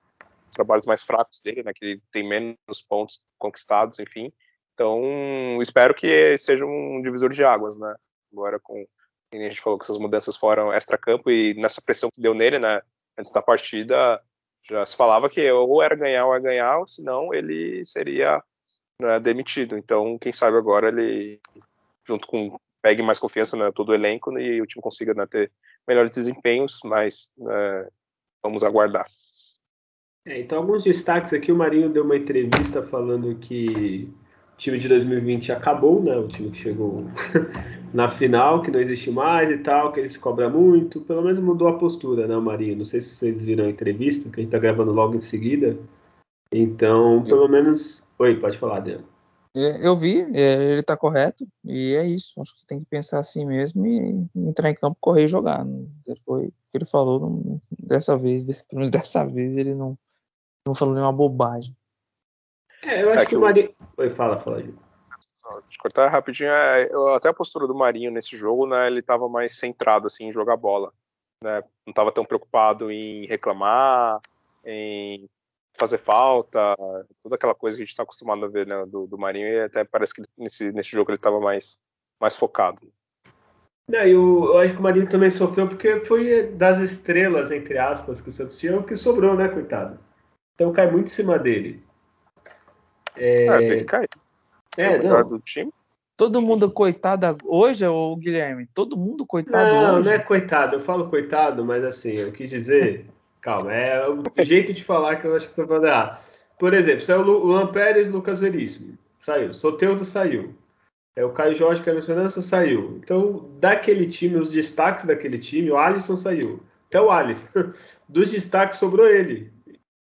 Speaker 2: trabalhos mais fracos dele, né? Que ele tem menos pontos conquistados, enfim. Então, espero que seja um divisor de águas, né? Agora com a gente falou que essas mudanças foram extra-campo e nessa pressão que deu nele, né? Antes da partida, já se falava que ou era ganhar ou é ganhar, ou senão ele seria né, demitido. Então, quem sabe agora ele, junto com pegue mais confiança né, todo o elenco né, e o time consiga né, ter melhores desempenhos, mas né, vamos aguardar.
Speaker 1: É, então, alguns destaques aqui: o Marinho deu uma entrevista falando que o time de 2020 acabou, né? O time que chegou na final, que não existe mais e tal, que ele se cobra muito. Pelo menos mudou a postura, né, Marinho? Não sei se vocês viram a entrevista, que a gente tá gravando logo em seguida. Então, pelo menos. Oi, pode falar, Adriano.
Speaker 3: É, eu vi, é, ele está correto, e é isso. Acho que tem que pensar assim mesmo e entrar em campo, correr e jogar. Foi o que ele falou não, dessa vez, pelo menos dessa vez ele não, não falou nenhuma bobagem.
Speaker 1: É, eu acho é que, que, o Marinho. Oi, fala, fala, Gil.
Speaker 2: De cortar rapidinho, é, até a postura do Marinho nesse jogo, né, ele estava mais centrado assim, em jogar bola. Né, não estava tão preocupado em reclamar, em fazer falta, toda aquela coisa que a gente está acostumado a ver né, do, do, Marinho, e até parece que nesse, nesse jogo ele estava mais, mais focado.
Speaker 1: É, eu, eu, acho que o Marinho também sofreu porque foi das estrelas, entre aspas, que o Santos tinha, o que sobrou, né, coitado? Então cai muito em cima dele.
Speaker 2: É, ah, tem que cair. É, é o melhor não. do time.
Speaker 3: Todo mundo coitado hoje, o Guilherme? Todo mundo coitado
Speaker 1: não,
Speaker 3: hoje?
Speaker 1: Não, não é coitado. Eu falo coitado, mas assim, eu quis dizer Calma, é o jeito de falar que eu acho que estou falando errado. Por exemplo, saiu o Luan Pérez Lucas Veríssimo. Saiu. Soteudo saiu. É, o Caio Jorge, que é a segurança, saiu. Então, daquele time, os destaques daquele time, o Alisson saiu. Até o Alisson. Dos destaques sobrou ele.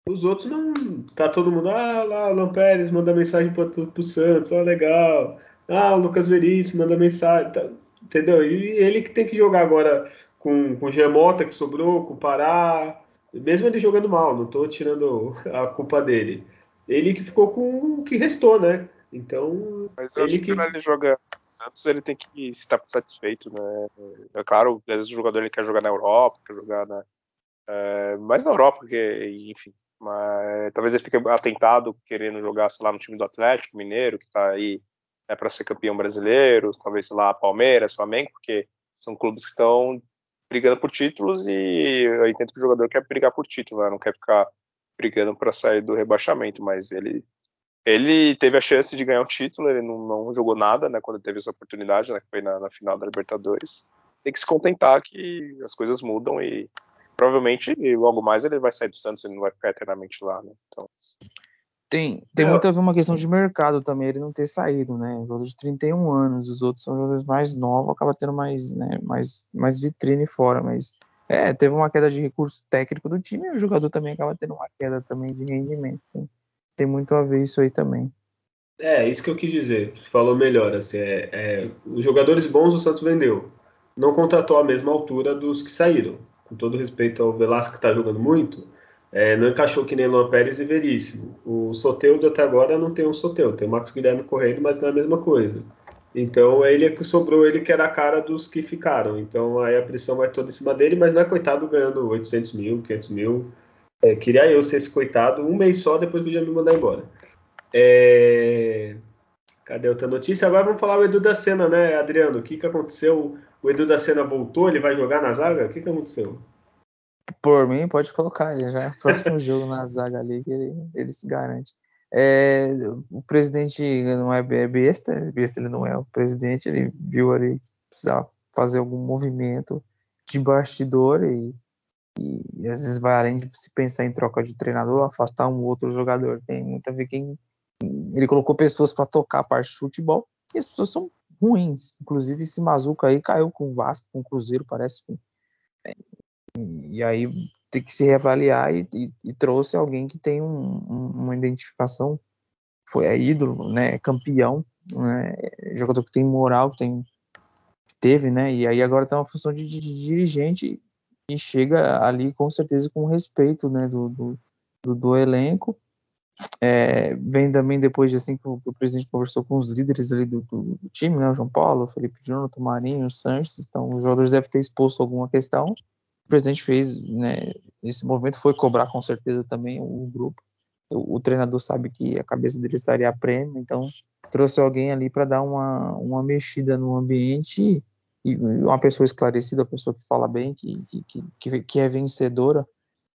Speaker 1: Os outros não. Tá todo mundo. Ah, lá, o Luan Pérez manda mensagem para o Santos. Ó, oh, legal. Ah, o Lucas Veríssimo manda mensagem. Tá, entendeu? E ele que tem que jogar agora com, com o Gemota que sobrou, com o Pará, mesmo ele jogando mal, não estou tirando a culpa dele. Ele que ficou com o que restou, né? Então.
Speaker 2: Mas eu
Speaker 1: ele
Speaker 2: acho que, que ele joga Santos, ele tem que estar satisfeito, né? É claro, às vezes o jogador ele quer jogar na Europa, quer jogar na. É, mas na Europa, porque, enfim. Mas, talvez ele fique atentado querendo jogar, sei lá, no time do Atlético Mineiro, que está aí é, para ser campeão brasileiro, talvez, sei lá, Palmeiras, Flamengo, porque são clubes que estão brigando por títulos e eu entendo que o jogador quer brigar por título, né? não quer ficar brigando para sair do rebaixamento, mas ele ele teve a chance de ganhar o título, ele não, não jogou nada, né, quando teve essa oportunidade, né, que foi na, na, final da Libertadores. Tem que se contentar que as coisas mudam e provavelmente logo mais ele vai sair do Santos, ele não vai ficar eternamente lá, né? Então,
Speaker 3: tem, tem muito a ver uma questão de mercado também, ele não ter saído, né? Um jogador de 31 anos, os outros são jogadores mais novos, acaba tendo mais, né, mais, mais vitrine fora, mas é, teve uma queda de recurso técnico do time e o jogador também acaba tendo uma queda também de rendimento. Tem, tem muito a ver isso aí também.
Speaker 1: É, isso que eu quis dizer. Você falou melhor. Assim, é, é, os jogadores bons o Santos vendeu. Não contratou a mesma altura dos que saíram. Com todo respeito ao Velasco que está jogando muito, é, não encaixou que nem Luan Pérez e Veríssimo. O Soteudo até agora não tem um Soteudo. Tem o Marcos Guilherme correndo, mas não é a mesma coisa. Então ele é que sobrou, ele que era a cara dos que ficaram. Então aí a pressão vai toda em cima dele, mas não é coitado ganhando 800 mil, 500 mil. É, queria eu ser esse coitado um mês só, depois podia me mandar embora. É... Cadê outra notícia? Agora vamos falar o Edu da Cena, né, Adriano? O que, que aconteceu? O Edu da Cena voltou, ele vai jogar na zaga? O que, que aconteceu?
Speaker 3: Por mim, pode colocar, ele já é próximo jogo na zaga ali que ele, ele se garante. É, o presidente não é, é besta, é besta ele não é o presidente, ele viu ali que precisava fazer algum movimento de bastidor e e, às vezes vai além de se pensar em troca de treinador, afastar um outro jogador. Tem muito a ver quem. Ele colocou pessoas para tocar a parte de futebol e as pessoas são ruins. Inclusive, esse Mazuca aí caiu com o Vasco, com o Cruzeiro, parece. E, e aí tem que se reavaliar e, e, e trouxe alguém que tem um, um, uma identificação, foi é ídolo, né, é campeão, né, é jogador que tem moral, que tem teve, né, e aí agora tem uma função de, de, de dirigente e chega ali com certeza com respeito né, do, do, do, do elenco. É, vem também depois de assim que o, o, presidente conversou com os líderes ali do, do, time, né, o João Paulo, Felipe Jonathan, Marinho, Sanches, então os jogadores devem ter exposto alguma questão. O presidente fez, né, esse movimento foi cobrar com certeza também o, grupo. O, o, treinador sabe que a cabeça dele estaria a prêmio, então trouxe alguém ali para dar uma, uma mexida no ambiente e uma pessoa esclarecida, uma pessoa que fala bem, que, que, que, que é vencedora,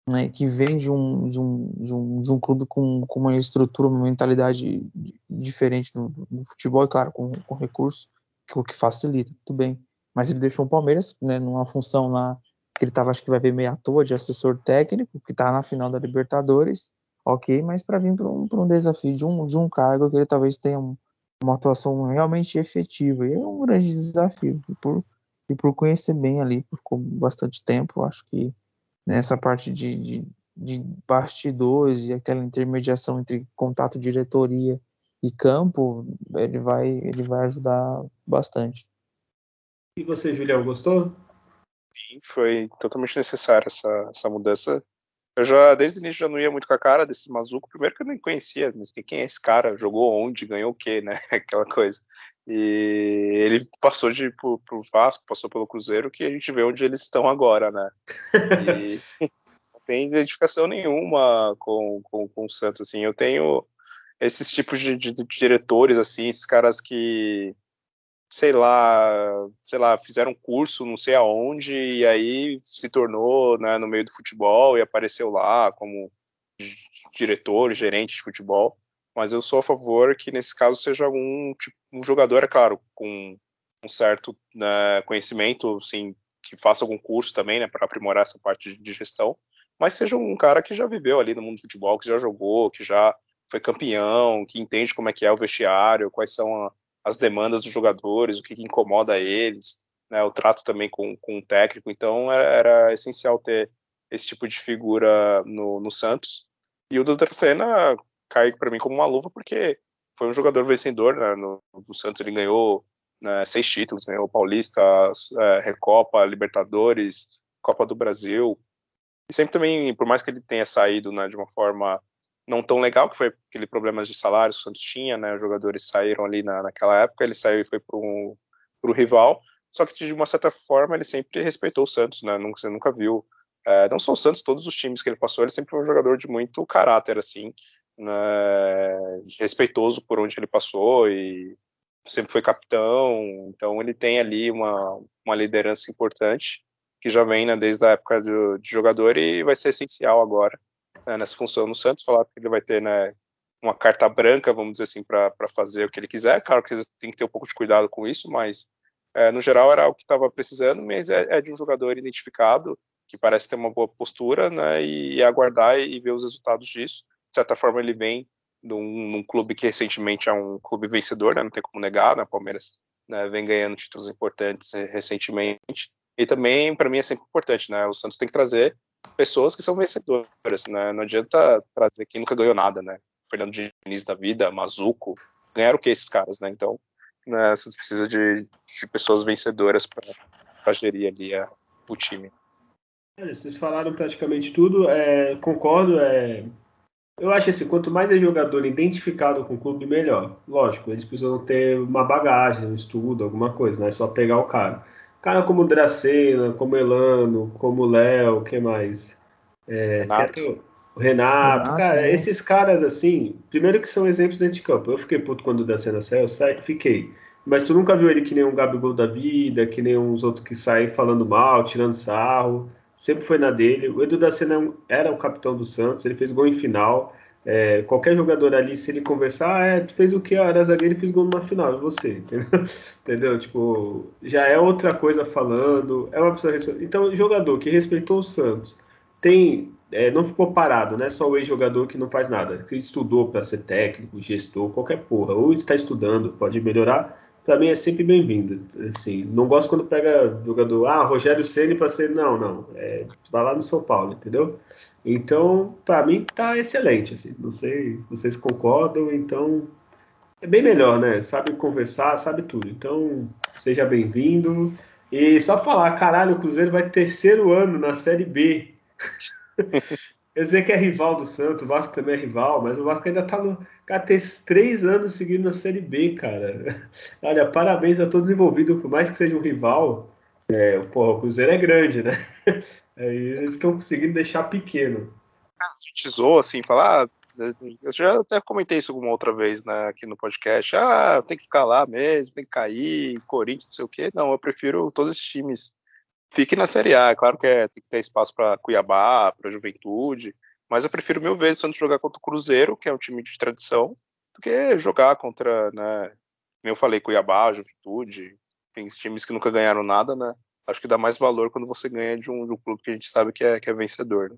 Speaker 3: né, que vem de um, de um, de um, de um clube com, com uma estrutura, uma mentalidade diferente do, do futebol, e claro, com, com recurso, que o que facilita, tudo bem. Mas ele deixou o Palmeiras né, numa função lá que ele estava, acho que vai ver meio à toa, de assessor técnico, que está na final da Libertadores, ok, mas para vir para um, um desafio de um, de um cargo que ele talvez tenha um, uma atuação realmente efetiva. E é um grande desafio. E por, e por conhecer bem ali, por bastante tempo, acho que nessa parte de, de, de bastidores e aquela intermediação entre contato diretoria e campo, ele vai, ele vai ajudar bastante.
Speaker 1: E você, Julião, gostou?
Speaker 2: Sim, foi totalmente necessária essa, essa mudança eu já, desde o início, já não ia muito com a cara desse Mazuco. Primeiro que eu nem conhecia, mas quem é esse cara? Jogou onde? Ganhou o quê, né? Aquela coisa. E ele passou de, pro, pro Vasco, passou pelo Cruzeiro, que a gente vê onde eles estão agora, né? E não tem identificação nenhuma com, com, com o Santos, assim. Eu tenho esses tipos de, de, de diretores, assim, esses caras que sei lá, sei lá, fizeram um curso não sei aonde e aí se tornou né, no meio do futebol e apareceu lá como diretor, gerente de futebol. Mas eu sou a favor que nesse caso seja algum tipo, um jogador, é claro, com um certo né, conhecimento, assim, que faça algum curso também, né, para aprimorar essa parte de gestão, mas seja um cara que já viveu ali no mundo do futebol, que já jogou, que já foi campeão, que entende como é que é o vestiário, quais são a, as demandas dos jogadores, o que, que incomoda eles, né, o trato também com, com o técnico. Então era, era essencial ter esse tipo de figura no, no Santos. E o Dutra Senna cai para mim como uma luva porque foi um jogador vencedor né, no, no Santos. Ele ganhou né, seis títulos, né, o Paulista, é, Recopa, Libertadores, Copa do Brasil. E sempre também, por mais que ele tenha saído né, de uma forma não tão legal, que foi aquele problemas de salário que o Santos tinha, né? Os jogadores saíram ali na, naquela época, ele saiu e foi para o rival, só que de uma certa forma ele sempre respeitou o Santos, né? Nunca, você nunca viu, é, não só o Santos, todos os times que ele passou, ele sempre foi um jogador de muito caráter, assim, né? respeitoso por onde ele passou e sempre foi capitão, então ele tem ali uma, uma liderança importante que já vem né, desde a época de, de jogador e vai ser essencial agora né, nessa função no Santos, falar que ele vai ter né, uma carta branca, vamos dizer assim, para fazer o que ele quiser. Claro que tem que ter um pouco de cuidado com isso, mas é, no geral era o que estava precisando, mas é, é, de um jogador identificado que parece ter uma boa postura, né? E, e aguardar e, e, ver os resultados disso. De certa forma, ele vem de um, num clube que recentemente é um clube vencedor, né? Não tem como negar, né? Palmeiras né, vem ganhando títulos importantes recentemente. E também, para mim, é sempre importante, né? O Santos tem que trazer pessoas que são vencedoras, né? Não adianta trazer quem nunca ganhou nada, né? Fernando Diniz da vida, Mazuco, ganharam o que esses caras, né? Então, né, Santos precisa de, de pessoas vencedoras para gerir ali a, o time.
Speaker 1: É, vocês falaram praticamente tudo, é, concordo. É, eu acho assim, quanto mais é jogador identificado com o clube, melhor. Lógico, eles precisam ter uma bagagem, um estudo, alguma coisa, não é só pegar o cara. Cara como Dracena, como Elano, como Léo, o que mais? É, Renato. O Renato, Renato cara, né? esses caras assim, primeiro que são exemplos dentro de campo. Eu fiquei puto quando o Dracena saiu, sai, fiquei. Mas tu nunca viu ele que nem um Gabigol da vida, que nem uns outros que saem falando mal, tirando sarro sempre foi na dele. O Edu da Sena era o capitão do Santos, ele fez gol em final. É, qualquer jogador ali, se ele conversar, ah, é, tu fez o que? Ah, era zagueiro e fez gol numa final, e você, entendeu? entendeu? Tipo, já é outra coisa falando, é uma pessoa. Então, jogador que respeitou o Santos, tem, é, não ficou parado, não é só o ex-jogador que não faz nada, que estudou para ser técnico, gestor, qualquer porra, ou está estudando, pode melhorar, para mim é sempre bem-vindo. Assim, não gosto quando pega jogador, ah, Rogério Ceni para ser, não, não, é, vai lá no São Paulo, entendeu? Então, para mim tá excelente, assim. Não sei, vocês concordam, então é bem melhor, né? Sabe conversar, sabe tudo. Então, seja bem-vindo. E só falar, caralho, o Cruzeiro vai terceiro ano na Série B. Eu sei que é rival do Santos, o Vasco também é rival, mas o Vasco ainda tá no. Cara, tem três anos seguindo na Série B, cara. Olha, parabéns a todos envolvidos, por mais que seja um rival. É, porra, o Cruzeiro é grande, né? Aí eles estão conseguindo deixar pequeno.
Speaker 2: A gente zoou, assim, falar. Ah, eu já até comentei isso alguma outra vez né, aqui no podcast. Ah, tem que ficar lá mesmo, tem que cair, Corinthians, não sei o quê. Não, eu prefiro todos esses times fique na Série A. É claro que é, tem que ter espaço para Cuiabá, para Juventude, mas eu prefiro mil vezes antes jogar contra o Cruzeiro, que é um time de tradição, do que jogar contra, né, como eu falei, Cuiabá, Juventude, tem times que nunca ganharam nada, né? Acho que dá mais valor quando você ganha de um, de um clube que a gente sabe que é, que é vencedor. Né?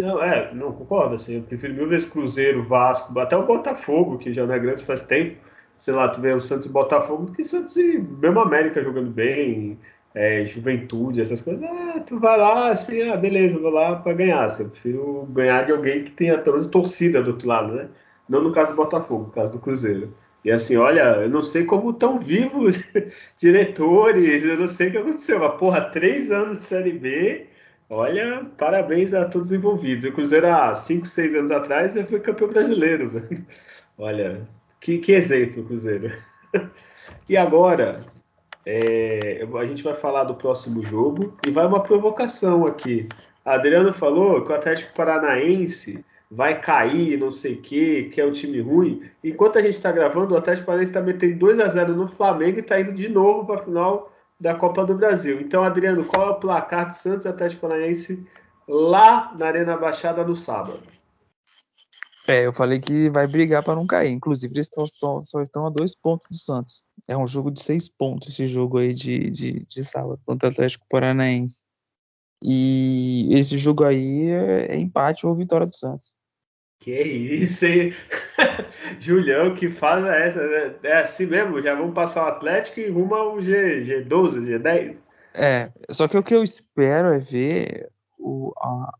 Speaker 1: Não, é, não concordo, assim, eu prefiro mil vezes Cruzeiro, Vasco, até o Botafogo, que já não é grande faz tempo, sei lá, tu vê o Santos e Botafogo, que Santos e mesmo América jogando bem, é, juventude, essas coisas, ah, tu vai lá, assim, ah, beleza, vou lá para ganhar. Assim, eu prefiro ganhar de alguém que tenha pelo menos torcida do outro lado, né? Não no caso do Botafogo, no caso do Cruzeiro. E assim, olha, eu não sei como estão vivos diretores, eu não sei o que aconteceu, mas porra, três anos de Série B, olha, parabéns a todos os envolvidos. O Cruzeiro há cinco, seis anos atrás já foi campeão brasileiro. olha, que, que exemplo, Cruzeiro. e agora, é, a gente vai falar do próximo jogo e vai uma provocação aqui. Adriano falou que o Atlético Paranaense vai cair, não sei o que, que é um time ruim. Enquanto a gente está gravando, o Atlético Paranaense está metendo 2 a 0 no Flamengo e está indo de novo para a final da Copa do Brasil. Então, Adriano, qual é o placar de Santos e Atlético Paranaense lá na Arena Baixada no sábado?
Speaker 3: É, eu falei que vai brigar para não cair. Inclusive, eles estão, só, só, estão a dois pontos do Santos. É um jogo de seis pontos esse jogo aí de, de, de sábado contra o Atlético Paranaense. E esse jogo aí é, é empate ou vitória do Santos.
Speaker 1: Que isso, hein? Julião, que faz essa? Né? É assim mesmo? Já vamos passar o Atlético e rumo ao G, G12, G10?
Speaker 3: É, só que o que eu espero é ver o, a,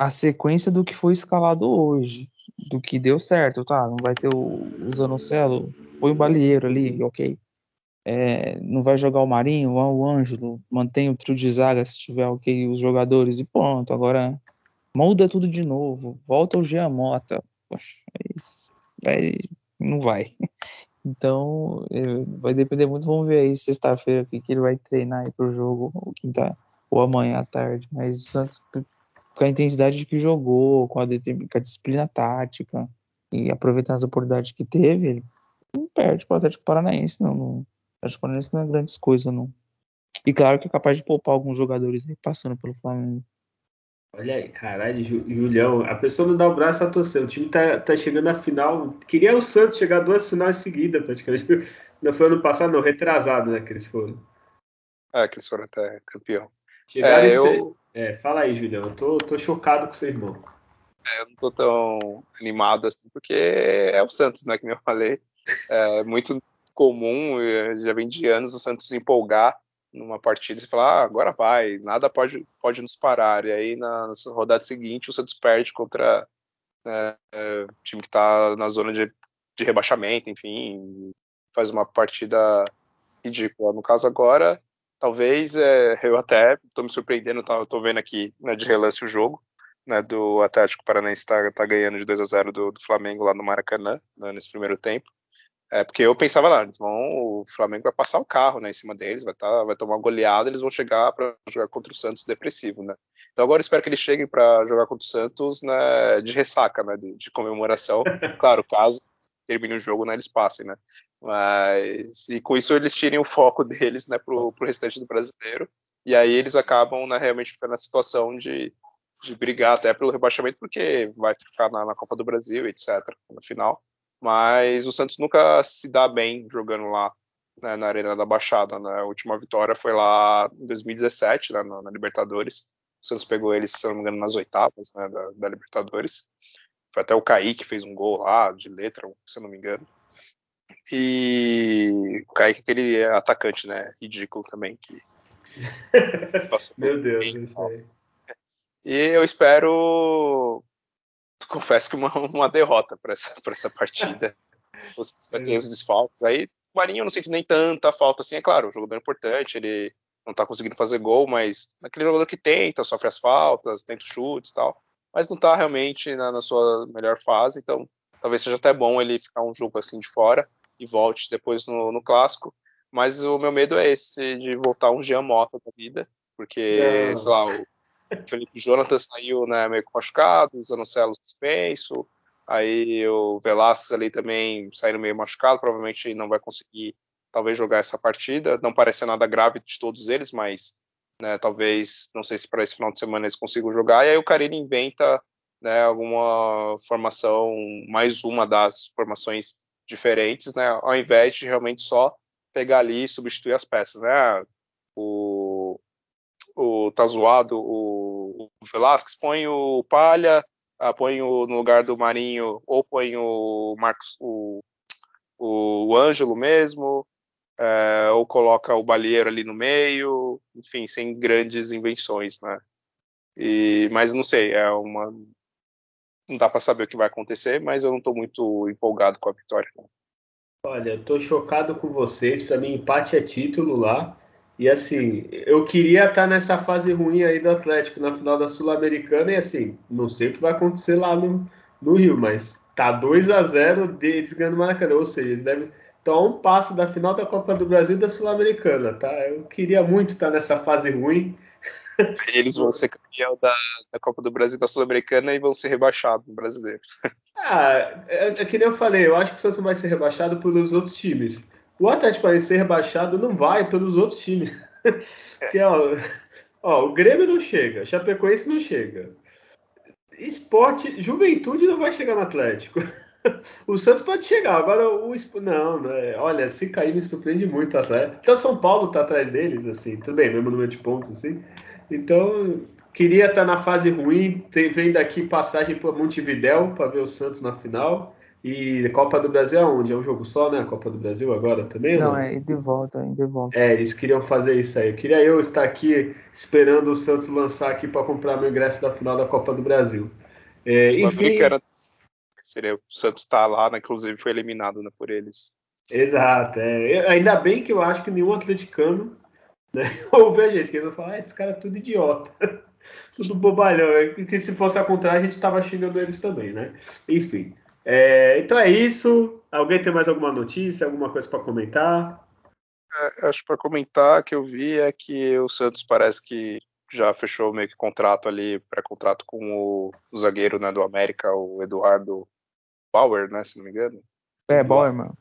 Speaker 3: a sequência do que foi escalado hoje, do que deu certo, tá? Não vai ter o, o Zanocelo, põe o Balieiro ali, ok. É, não vai jogar o Marinho, o Ângelo, mantém o trio de zaga se tiver ok os jogadores e pronto. Agora muda tudo de novo, volta o Giamota. Poxa, vai, não vai. Então é, vai depender muito, vamos ver aí sexta-feira o que, que ele vai treinar aí pro jogo, ou quinta ou amanhã à tarde. Mas o Santos com a intensidade de que jogou, com a, com a disciplina tática e aproveitando as oportunidades que teve, ele não perde para o Atlético Paranaense, não. não. O Atlético Paranaense não é grandes coisas, não. E claro que é capaz de poupar alguns jogadores aí passando pelo Flamengo.
Speaker 1: Olha aí, caralho, Julião, a pessoa não dá o braço a torcer. O time tá, tá chegando na final. Queria o Santos chegar duas finais seguidas, praticamente. Não foi ano passado, não, retrasado, né? Que eles foram.
Speaker 2: É, que eles foram até campeão.
Speaker 1: Chegaram é, eu... é, fala aí, Julião. Eu tô, tô chocado com seu irmão.
Speaker 2: É, eu não tô tão animado assim, porque é o Santos, né? Que eu falei. É muito comum, já vem de anos o Santos empolgar numa partida e falar, ah, agora vai, nada pode, pode nos parar. E aí na, rodada seguinte o Santos perde contra né, é, time que está na zona de, de rebaixamento, enfim, faz uma partida ridícula. No caso agora, talvez é, eu até estou me surpreendendo, tá, estou vendo aqui né, de relance o jogo. Né, do Atlético Paranaense está tá ganhando de 2 a 0 do, do Flamengo lá no Maracanã, né, nesse primeiro tempo. É, porque eu pensava lá, eles vão, o Flamengo vai passar o carro né, em cima deles, vai, tá, vai tomar uma goleada, eles vão chegar para jogar contra o Santos depressivo, né? Então agora eu espero que eles cheguem para jogar contra o Santos né, de ressaca, né, de, de comemoração. claro, caso termine o jogo, né, eles passem, né? Mas e com isso eles tirem o foco deles, né, pro, pro restante do brasileiro. E aí eles acabam, né, realmente ficando na situação de, de brigar até pelo rebaixamento, porque vai ficar na, na Copa do Brasil, etc. No final mas o Santos nunca se dá bem jogando lá né, na Arena da Baixada. Né? A última vitória foi lá em 2017, né, na, na, Libertadores. O Santos pegou eles, se não me engano, nas oitavas né, da, da, Libertadores. Foi até o Kaique que fez um gol lá, de letra, se eu não me engano. E o Kaique é aquele atacante, né? Ridículo também. Que
Speaker 1: Meu Deus, isso aí.
Speaker 2: E eu espero confesso que uma, uma derrota para essa, essa partida. Você vai ter os desfalques. Aí, o Marinho não sente nem tanta falta assim, é claro, o jogador é importante, ele não tá conseguindo fazer gol, mas aquele jogador que tenta, sofre as faltas, tenta os chutes e tal, mas não tá realmente na, na, sua melhor fase, então talvez seja até bom ele ficar um jogo assim de fora e volte depois no, no clássico. Mas o meu medo é esse de voltar um Jean Mota da vida, porque, não. sei lá, o, Felipe Jonathan saiu né, meio machucado, o Zanocelo suspenso, aí o Velasquez ali também saindo meio machucado, provavelmente não vai conseguir talvez jogar essa partida, não parece nada grave de todos eles, mas né, talvez, não sei se para esse final de semana eles consigam jogar, e aí o Carilli inventa né, alguma formação, mais uma das formações diferentes, né, ao invés de realmente só pegar ali e substituir as peças, né, o, o tá zoado o, o Velasquez, põe o Palha, ah, põe o, no lugar do Marinho, ou põe o Marcos, o, o Ângelo mesmo, é, ou coloca o Balheiro ali no meio, enfim, sem grandes invenções, né? E, mas não sei, é uma. Não dá para saber o que vai acontecer, mas eu não estou muito empolgado com a vitória.
Speaker 1: Olha, estou chocado com vocês. Para mim, empate é título lá. E assim, eu queria estar nessa fase ruim aí do Atlético na final da Sul-Americana e assim, não sei o que vai acontecer lá no, no Rio, mas tá 2 a 0 deles ganhando Maracanã, ou seja, eles devem estar a um passo da final da Copa do Brasil e da Sul-Americana, tá? Eu queria muito estar nessa fase ruim.
Speaker 2: Eles vão ser campeão da, da Copa do Brasil e da Sul-Americana e vão ser rebaixados no brasileiro.
Speaker 1: Ah, é, é que nem eu falei, eu acho que o Santos vai ser rebaixado pelos outros times. O Atlético Paranaense ser rebaixado não vai pelos outros times. Porque, ó, ó, o Grêmio não chega, Chapecoense não chega. Esporte, Juventude não vai chegar no Atlético. O Santos pode chegar, agora o não, né? Olha, se cair me surpreende muito o Atlético. Então São Paulo tá atrás deles, assim, tudo bem, mesmo número de pontos, assim. Então, queria estar tá na fase ruim, vem daqui passagem para Montevidéu para ver o Santos na final. E Copa do Brasil é onde? É um jogo só, né? A Copa do Brasil agora também?
Speaker 3: Não, não? é de volta, é de volta.
Speaker 1: É, eles queriam fazer isso aí. Queria eu estar aqui esperando o Santos lançar aqui para comprar meu ingresso da final da Copa do Brasil. É, enfim.
Speaker 2: Seria o Santos estar tá lá, né? Inclusive foi eliminado né, por eles.
Speaker 1: Exato. É. Ainda bem que eu acho que nenhum atleticano né, ouve a gente, que eles vão falar, ah, esse cara é tudo idiota. tudo bobalhão. Que se fosse ao contrário, a gente estava xingando eles também, né? Enfim. É, então é isso. Alguém tem mais alguma notícia, alguma coisa para comentar?
Speaker 2: É, acho para comentar que eu vi é que o Santos parece que já fechou meio que contrato ali, pré-contrato com o, o, zagueiro né, do América, o Eduardo Bauer, né, se não me engano.
Speaker 3: É, Bauer, mano.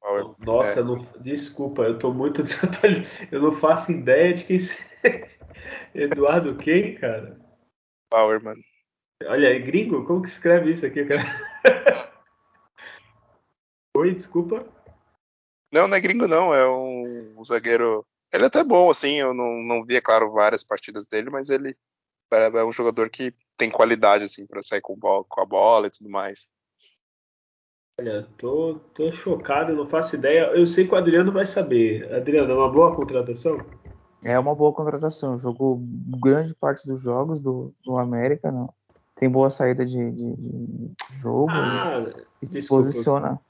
Speaker 1: Bauer, Nossa, é. não, desculpa, eu tô muito Eu não faço ideia de quem seja. Eduardo quem, cara?
Speaker 2: Powerman.
Speaker 1: Olha, é gringo? Como que escreve isso aqui, cara? Oi, desculpa.
Speaker 2: Não, não é gringo, não. É um, um zagueiro. Ele é até bom, assim. Eu não, não vi, é claro, várias partidas dele, mas ele é, é um jogador que tem qualidade, assim, para sair com, bola, com a bola e tudo mais.
Speaker 1: Olha, tô, tô chocado, não faço ideia. Eu sei que o Adriano vai saber. Adriano, é uma boa contratação?
Speaker 3: É uma boa contratação. Jogou grande parte dos jogos do, do América, não. Tem boa saída de, de, de jogo
Speaker 1: Ah,
Speaker 3: e se
Speaker 1: desculpa.
Speaker 3: posiciona.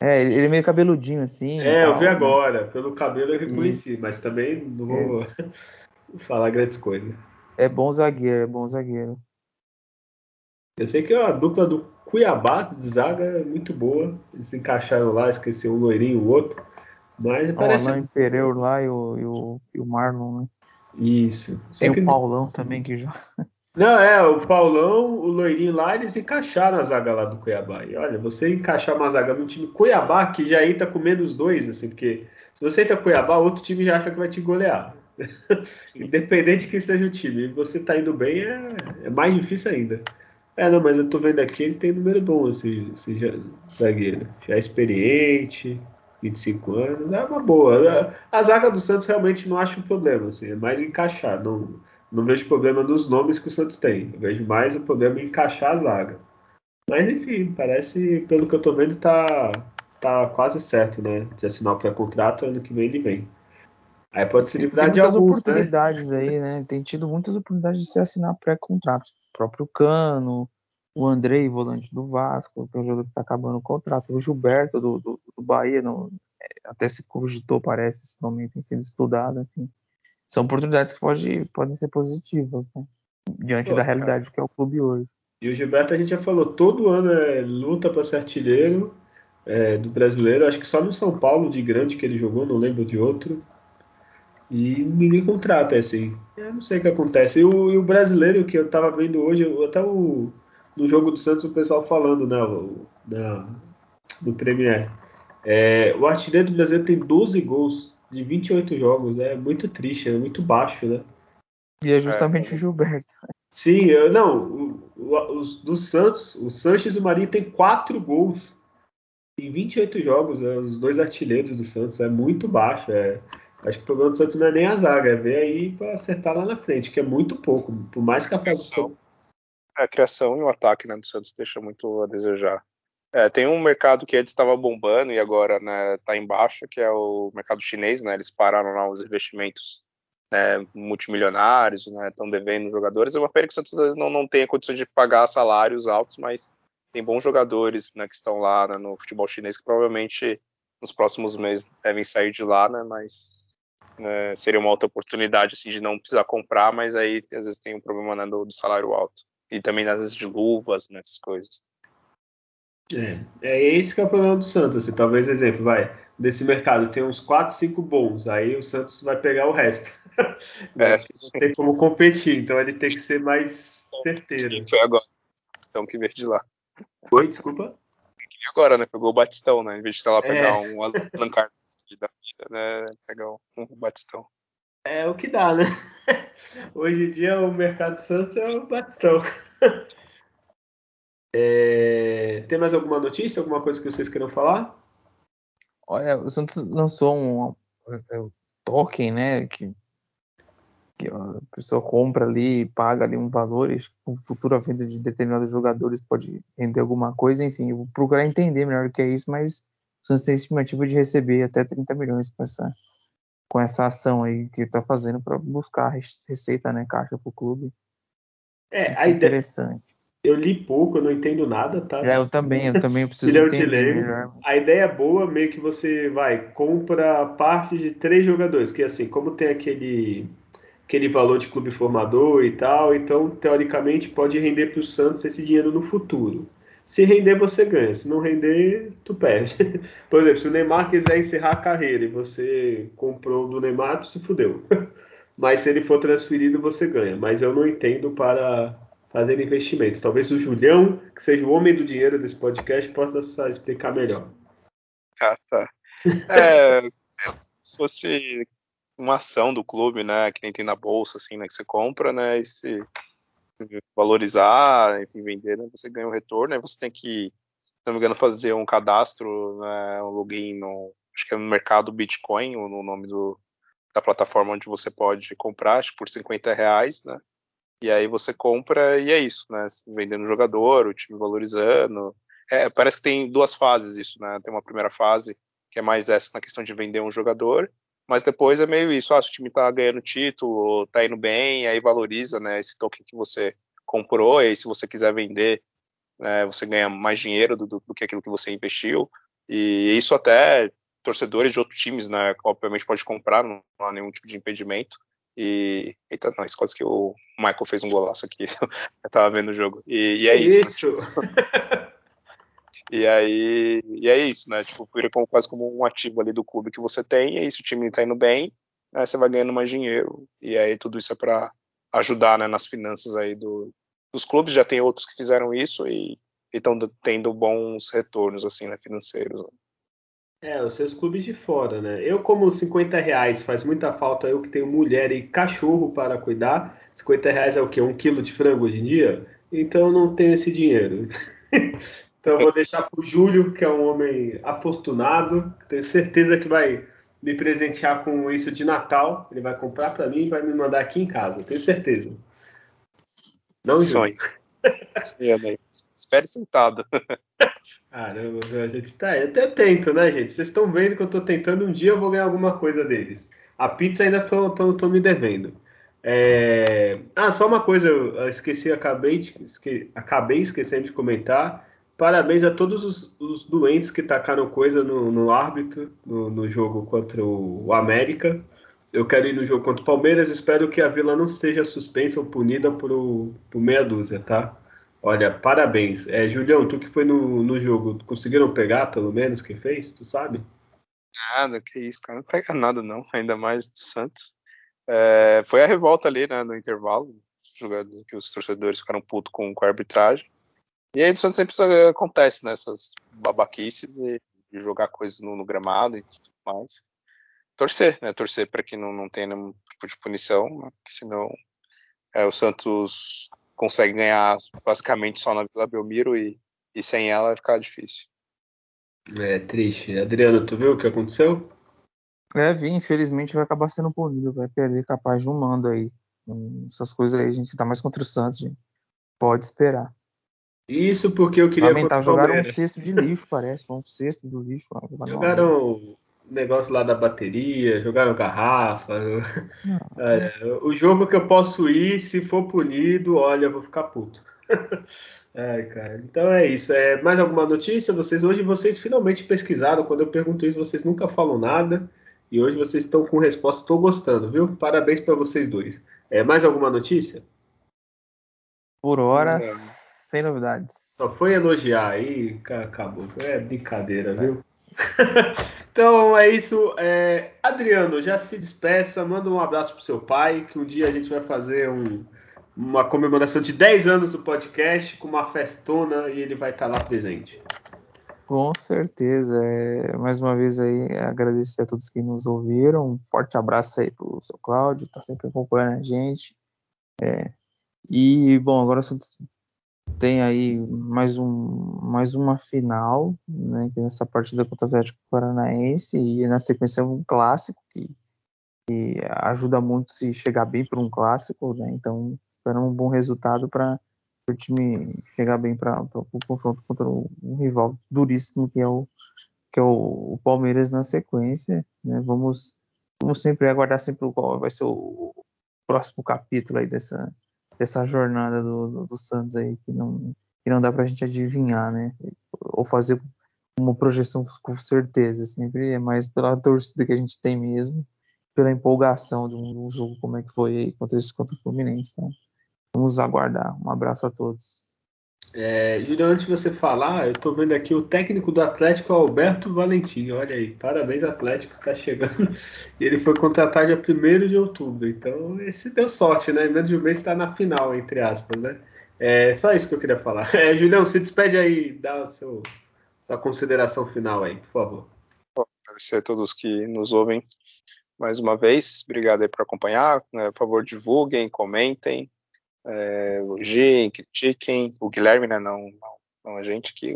Speaker 3: É, ele é meio cabeludinho assim.
Speaker 1: É, eu vi
Speaker 3: né?
Speaker 1: agora. Pelo cabelo eu reconheci, mas também não vou
Speaker 3: Isso.
Speaker 1: falar grandes coisas.
Speaker 3: É bom zagueiro, é bom zagueiro.
Speaker 1: Eu sei que a dupla do Cuiabá de zaga é muito boa. Eles se encaixaram lá, esqueci um loirinho o outro. Mas
Speaker 3: O
Speaker 1: parece.
Speaker 3: Alain Pereira lá e o, e o, e o Marlon, né?
Speaker 1: Isso. Só
Speaker 3: Tem
Speaker 1: que-
Speaker 3: o Paulão também que joga.
Speaker 1: Não, é, o Paulão, o loirinho lá, eles encaixaram a zaga lá do Cuiabá. E olha, você encaixar uma zaga no time Cuiabá, que já entra com menos dois, assim, porque se você entra Cuiabá, outro time já acha que vai te golear. Independente de que seja o time. E você tá indo bem, é, é mais difícil ainda. É, não, mas eu tô vendo aqui, ele tem número bom, esse, esse ja- zagueiro. Já é experiente, 25 anos, é uma boa. A, a zaga do Santos realmente não acho um problema, assim, é mais encaixar. Não, não vejo problema nos nomes que o Santos tem. Eu vejo mais o problema em encaixar a zaga. Mas enfim, parece, pelo que eu tô vendo, tá, tá quase certo, né? De assinar o pré-contrato, ano que vem ele vem. Aí pode se
Speaker 3: Tem,
Speaker 1: livrar de
Speaker 3: muitas
Speaker 1: alguns, né?
Speaker 3: oportunidades aí, né? Tem tido muitas oportunidades de se assinar pré-contrato. O próprio Cano, o Andrei, volante do Vasco, que é um jogador que está acabando o contrato. O Gilberto, do, do, do Bahia, não, é, até se cogitou, parece, esse nome tem sido estudado, enfim. São oportunidades que pode, podem ser positivas, né? Diante
Speaker 1: Pô,
Speaker 3: da
Speaker 1: cara.
Speaker 3: realidade que é o clube hoje.
Speaker 1: E o Gilberto a gente já falou, todo ano é luta para ser artilheiro é, do brasileiro. Acho que só no São Paulo de grande que ele jogou, não lembro de outro. E ninguém contrata, assim. Eu não sei o que acontece. E o, e o brasileiro que eu tava vendo hoje, eu- até o, no jogo do Santos, o pessoal falando, né? o- na, no Premier. É, o artilheiro do brasileiro tem 12 gols de 28 jogos. É muito triste, é muito baixo, né?
Speaker 3: E é justamente o Gilberto.
Speaker 1: Sim, eu, não, o, o, os do Santos, o Sanches e o Marinho tem quatro gols em 28 jogos, né, os dois artilheiros do Santos, é muito baixo. É, acho que o problema do Santos não é nem a zaga, é ver aí para acertar lá na frente, que é muito pouco. Por mais que a
Speaker 2: Criação. A criação e o ataque né, do Santos deixa muito a desejar. É, tem um mercado que antes estava bombando e agora né, tá em baixa, que é o mercado chinês, né? Eles pararam lá os investimentos né, multimilionários, né? Estão devendo jogadores. É uma pena que o Santos não, não tenha condições de pagar salários altos, mas tem bons jogadores né, que estão lá né, no futebol chinês que provavelmente nos próximos meses devem sair de lá, né? Mas né, seria uma outra oportunidade assim, de não precisar comprar, mas aí às vezes tem um problema né, do, do salário alto. E também às vezes de luvas, nessas coisas.
Speaker 1: É, é esse que é o problema do Santos. Assim, talvez, exemplo, vai, desse mercado tem uns 4, 5 bons, aí o Santos vai pegar o resto.
Speaker 2: É.
Speaker 1: Não tem como competir, então ele tem que ser mais certeiro.
Speaker 2: Foi agora. Batistão que veio de lá.
Speaker 1: Oi, desculpa?
Speaker 2: E agora, né? Pegou o Batistão, né? Em vez de estar lá pegar
Speaker 1: É.
Speaker 2: um Alan Carlos da vida, né? Pegar um, um Batistão.
Speaker 1: É o que dá, né? Hoje em dia o mercado Santos é o Batistão. É, Tem mais alguma notícia, alguma coisa que vocês queiram falar?
Speaker 3: Olha, o Santos lançou um, é, um token, né? Que, que a pessoa compra ali, e paga ali um valor, e com futura venda de determinados jogadores pode render alguma coisa, enfim, eu vou procurar entender melhor o que é isso, mas o Santos tem estimativa de receber até 30 milhões com essa, com essa ação aí que está fazendo para buscar receita, né? Caixa para o clube.
Speaker 1: É, a
Speaker 3: é
Speaker 1: ideia,
Speaker 3: interessante.
Speaker 1: eu li pouco, eu não entendo nada, tá?
Speaker 3: É, eu também, eu também preciso
Speaker 1: Filhão
Speaker 3: entender
Speaker 1: Tileiro.
Speaker 3: melhor.
Speaker 1: A ideia é boa, meio que você vai, compra parte de três jogadores, que assim, como tem aquele, aquele valor de clube formador e tal, então teoricamente pode render para o Santos esse dinheiro no futuro. Se render, você ganha. Se não render, tu perde. Por exemplo, se o Neymar quiser encerrar a carreira e você comprou do Neymar, tu se fudeu. Mas se ele for transferido, você ganha. Mas eu não entendo para fazer investimentos. Talvez o Julião, que seja o homem do dinheiro desse podcast, possa explicar melhor.
Speaker 2: Ah, tá. É, se fosse uma ação do clube, né? Que nem tem na bolsa, assim, né? Que você compra, né? E se valorizar, enfim, vender, né, você ganha um retorno, aí você tem que, se não me engano, fazer um cadastro, né, um login no, acho que é no mercado Bitcoin, ou no nome do, da plataforma onde você pode comprar, acho que por 50 reais, né? E aí você compra e é isso, né? Vendendo jogador, o time valorizando. É, parece que tem duas fases isso, né? Tem uma primeira fase que é mais essa na questão de vender um jogador, mas depois é meio isso, ah, se o time tá ganhando título, tá indo bem, aí valoriza, né, esse token que você comprou, e aí se você quiser vender, né, você ganha mais dinheiro do, do, que aquilo que você investiu, e isso até torcedores de outros times, né, obviamente pode comprar, não, não há nenhum tipo de impedimento, e. Eita, nós, quase que o Michael fez um golaço aqui. eu tava vendo o jogo. E, e é isso. isso. Né? E aí, e é isso, né? Tipo, vira como, quase como um ativo ali do clube que você tem, e aí se o time tá indo bem, né, você vai ganhando mais dinheiro. E aí tudo isso é para ajudar né, nas finanças aí do, dos clubes. Já tem outros que fizeram isso e estão tendo bons retornos assim, né, financeiros. Né.
Speaker 1: É, os seus clubes de fora, né? Eu, como 50 reais faz muita falta, eu que tenho mulher e cachorro para cuidar, 50 reais é o quê? Um quilo de frango hoje em dia? Então eu não tenho esse dinheiro. Então eu vou deixar para o Júlio, que é um homem afortunado, tenho certeza que vai me presentear com isso de Natal. Ele vai comprar para mim e vai me mandar aqui em casa, tenho certeza.
Speaker 2: Não, Sonho. Sonho. Espere sentado.
Speaker 1: Caramba, a gente tá. Eu até tento, né, gente? Vocês estão vendo que eu estou tentando, um dia eu vou ganhar alguma coisa deles. A pizza ainda tô, tô, tô me devendo. É... Ah, só uma coisa, eu esqueci, acabei, de, esque... acabei esquecendo de comentar. Parabéns a todos os, os doentes que tacaram coisa no, no árbitro no, no, jogo contra o, o, América. Eu quero ir no jogo contra o Palmeiras. Espero que a Vila não seja suspensa ou punida por, por meia dúzia, tá? Olha, parabéns. É, Julião, tu que foi no, no jogo, conseguiram pegar pelo menos quem fez? Tu sabe?
Speaker 2: Nada, que isso, cara. Não pega nada, não. Ainda mais do Santos. É, foi a revolta ali, né, no intervalo, que os torcedores ficaram putos com, com a arbitragem. E aí o Santos sempre acontece nessas né, babaquices e, e jogar coisas no, no, gramado e tudo mais. Torcer, né? Torcer para que não, não tenha nenhum tipo de punição, né? porque senão é, o Santos consegue ganhar basicamente só na Vila Belmiro e, e sem ela vai ficar difícil.
Speaker 1: É triste. Adriano, tu viu o que aconteceu?
Speaker 3: É, vi, infelizmente vai acabar sendo punido, vai perder capaz de um mando aí. Essas coisas aí a gente tá mais contra o Santos, gente. Pode esperar.
Speaker 1: Isso porque eu queria.
Speaker 3: Lamentar, jogaram um cesto de lixo, parece. Um cesto do lixo.
Speaker 1: Jogaram o negócio lá da bateria, jogaram garrafa. É, o jogo que eu posso ir, se for punido, olha, eu vou ficar puto. Ai, cara. Então é isso. É, mais alguma notícia? Vocês hoje vocês finalmente pesquisaram. Quando eu pergunto isso, vocês nunca falam nada. E hoje vocês estão com resposta. Estou gostando, viu? Parabéns para vocês dois. É, mais alguma notícia?
Speaker 3: Por hora, sem novidades.
Speaker 1: Só foi elogiar aí, acabou. É brincadeira, viu? então é isso. É, Adriano, já se despeça, manda um abraço pro seu pai, que um dia a gente vai fazer um, uma comemoração de 10 anos do podcast com uma festona e ele vai estar lá presente.
Speaker 3: Com certeza. É, mais uma vez aí agradecer a todos que nos ouviram. Um forte abraço aí pro seu Cláudio, tá sempre acompanhando a gente. É, e bom, agora tem aí mais, um, mais uma final, né, que é nessa partida contra o Atlético Paranaense, e na sequência um clássico, que, que ajuda muito se chegar bem para um clássico, né, então esperamos um bom resultado para o time chegar bem para o confronto contra um rival duríssimo que é o, que é o, o Palmeiras na sequência, né, vamos, vamos sempre aguardar sempre qual vai ser o próximo capítulo aí dessa dessa jornada do, do, Santos aí que não, que não dá pra gente adivinhar, né? Ou fazer uma projeção com certeza, sempre é mais pela torcida que a gente tem mesmo, pela empolgação de um, de um jogo como é que foi aí contra, esse, contra o Fluminense. Então, vamos aguardar. Um abraço a todos.
Speaker 1: É, Julião, antes de você falar, eu estou vendo aqui o técnico do Atlético, Alberto Valentim. Olha aí, parabéns, Atlético, está chegando. E ele foi contratado dia 1 de outubro. Então, esse deu sorte, né? Menos de um mês está na final, entre aspas, né? É só isso que eu queria falar. É, Julião, se despede aí, dá a sua, consideração final aí, por favor.
Speaker 2: Agradecer a todos que nos ouvem mais uma vez. Obrigado aí por acompanhar. Né? Por favor, divulguem, comentem. É, elogiem, critiquem, o Guilherme, né, não, não, não a gente aqui,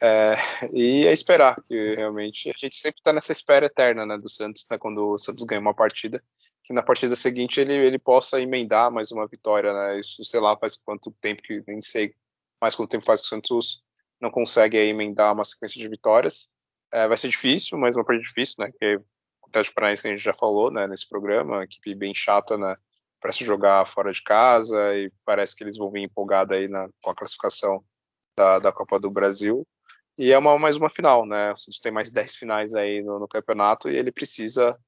Speaker 2: é, e é esperar que realmente a gente sempre está nessa espera eterna né, do Santos, né, quando o Santos ganha uma partida, que na partida seguinte ele, ele possa emendar mais uma vitória, né? Isso, sei lá, faz quanto tempo que nem sei mais quanto tempo faz que o Santos não consegue aí, emendar uma sequência de vitórias. É, vai ser difícil, mas uma partida difícil, né? Porque o Atlético Paranaense a gente já falou, né? Nesse programa, equipe bem chata, né? Para se jogar fora de casa e parece que eles vão vir empolgada aí na, com a classificação da, da Copa do Brasil. E é uma, mais uma final, né? O Santos tem mais 10 finais aí no, no campeonato e ele precisa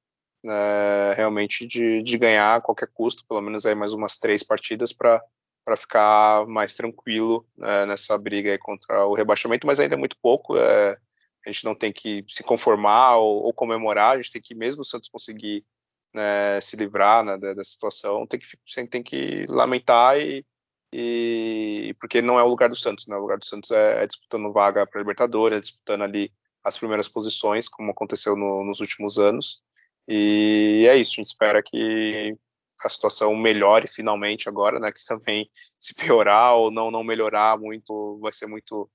Speaker 2: né, realmente de, de, ganhar a qualquer custo, pelo menos aí mais umas três partidas para para ficar mais tranquilo né, nessa briga contra o rebaixamento, mas ainda é muito pouco. É, a gente não tem que se conformar ou, ou, comemorar, a gente tem que, mesmo o Santos conseguir né, se livrar né, dessa situação, tem que, tem que lamentar e, e, porque não é o lugar do Santos, né? O lugar do Santos é, é disputando vaga para Libertadores, é disputando ali as primeiras posições, como aconteceu no, nos últimos anos. E é isso, a gente espera que a situação melhore finalmente agora, né? Que também se piorar ou não não melhorar muito, vai ser muito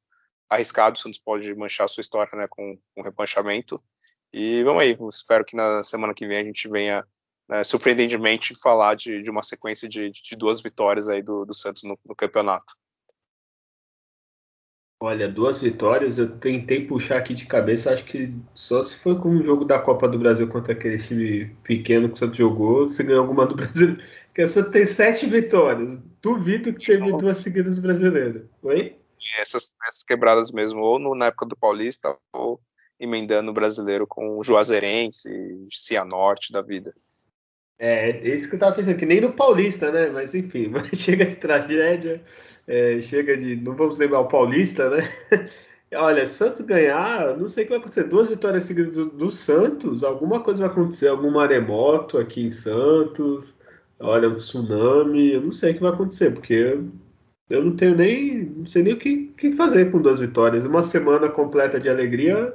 Speaker 2: arriscado. O Santos pode manchar a sua história, né? Com, com rebanchamento. E vamos aí, espero que na semana que vem a gente venha né, surpreendentemente falar de, de uma sequência de, de, duas vitórias aí do, do Santos no, no campeonato.
Speaker 1: Olha, duas vitórias, eu tentei puxar aqui de cabeça, acho que só se foi com o jogo da Copa do Brasil contra aquele time pequeno que o Santos jogou, você ganhou alguma do Brasil. Porque o Santos tem sete vitórias. Duvido que teve duas seguidas brasileiras. Oi?
Speaker 2: Essas peças quebradas mesmo, ou no, na época do Paulista, ou emendando o brasileiro com o Juazeirense, Cianorte da vida.
Speaker 1: É, é isso que eu tava pensando, que nem no Paulista, né? Mas enfim, mas chega de tragédia, é, chega de. Não vamos lembrar o Paulista, né? Olha, Santos ganhar, não sei o que vai acontecer. Duas vitórias seguidas do, do, Santos, alguma coisa vai acontecer, algum maremoto aqui em Santos, olha, um tsunami, eu não sei o que vai acontecer, porque eu, não tenho nem. não sei nem o que, que fazer com duas vitórias. Uma semana completa de alegria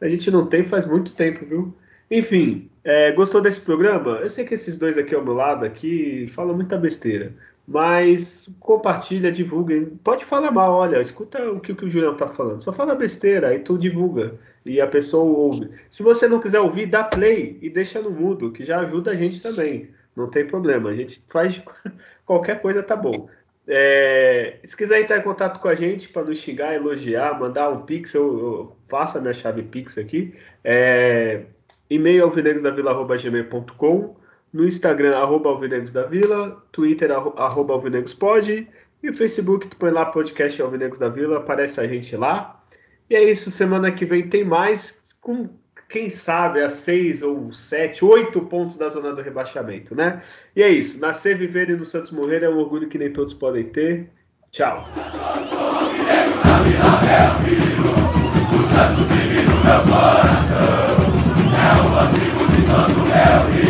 Speaker 1: a gente não tem faz muito tempo, viu? Enfim, é, gostou desse programa? Eu sei que esses dois aqui ao meu lado aqui falam muita besteira, mas compartilha, divulga. Pode falar mal, olha, escuta o que, o, que o Julião tá falando. Só fala besteira, aí tu divulga e a pessoa ouve. Se você não quiser ouvir, dá play e deixa no mudo, que já ajuda a gente também. Não tem problema, a gente faz qualquer coisa tá bom. É, se quiser entrar em contato com a gente para nos xingar, elogiar, mandar um pix, eu, eu passo a minha chave pix aqui. É, e-mail alvinegosdavila.gmail.com, no Instagram, arroba alvinegosdavila, Twitter, arroba alvinegospod, e o Facebook, tu põe lá podcast Alvinegos da Vila, aparece a gente lá. E é isso, semana que vem tem mais, com quem sabe, a seis ou sete, oito pontos da zona do rebaixamento, né? E é isso. Nascer, viver e no Santos morrer é um orgulho que nem todos podem ter. Tchau. É o antigo de tanto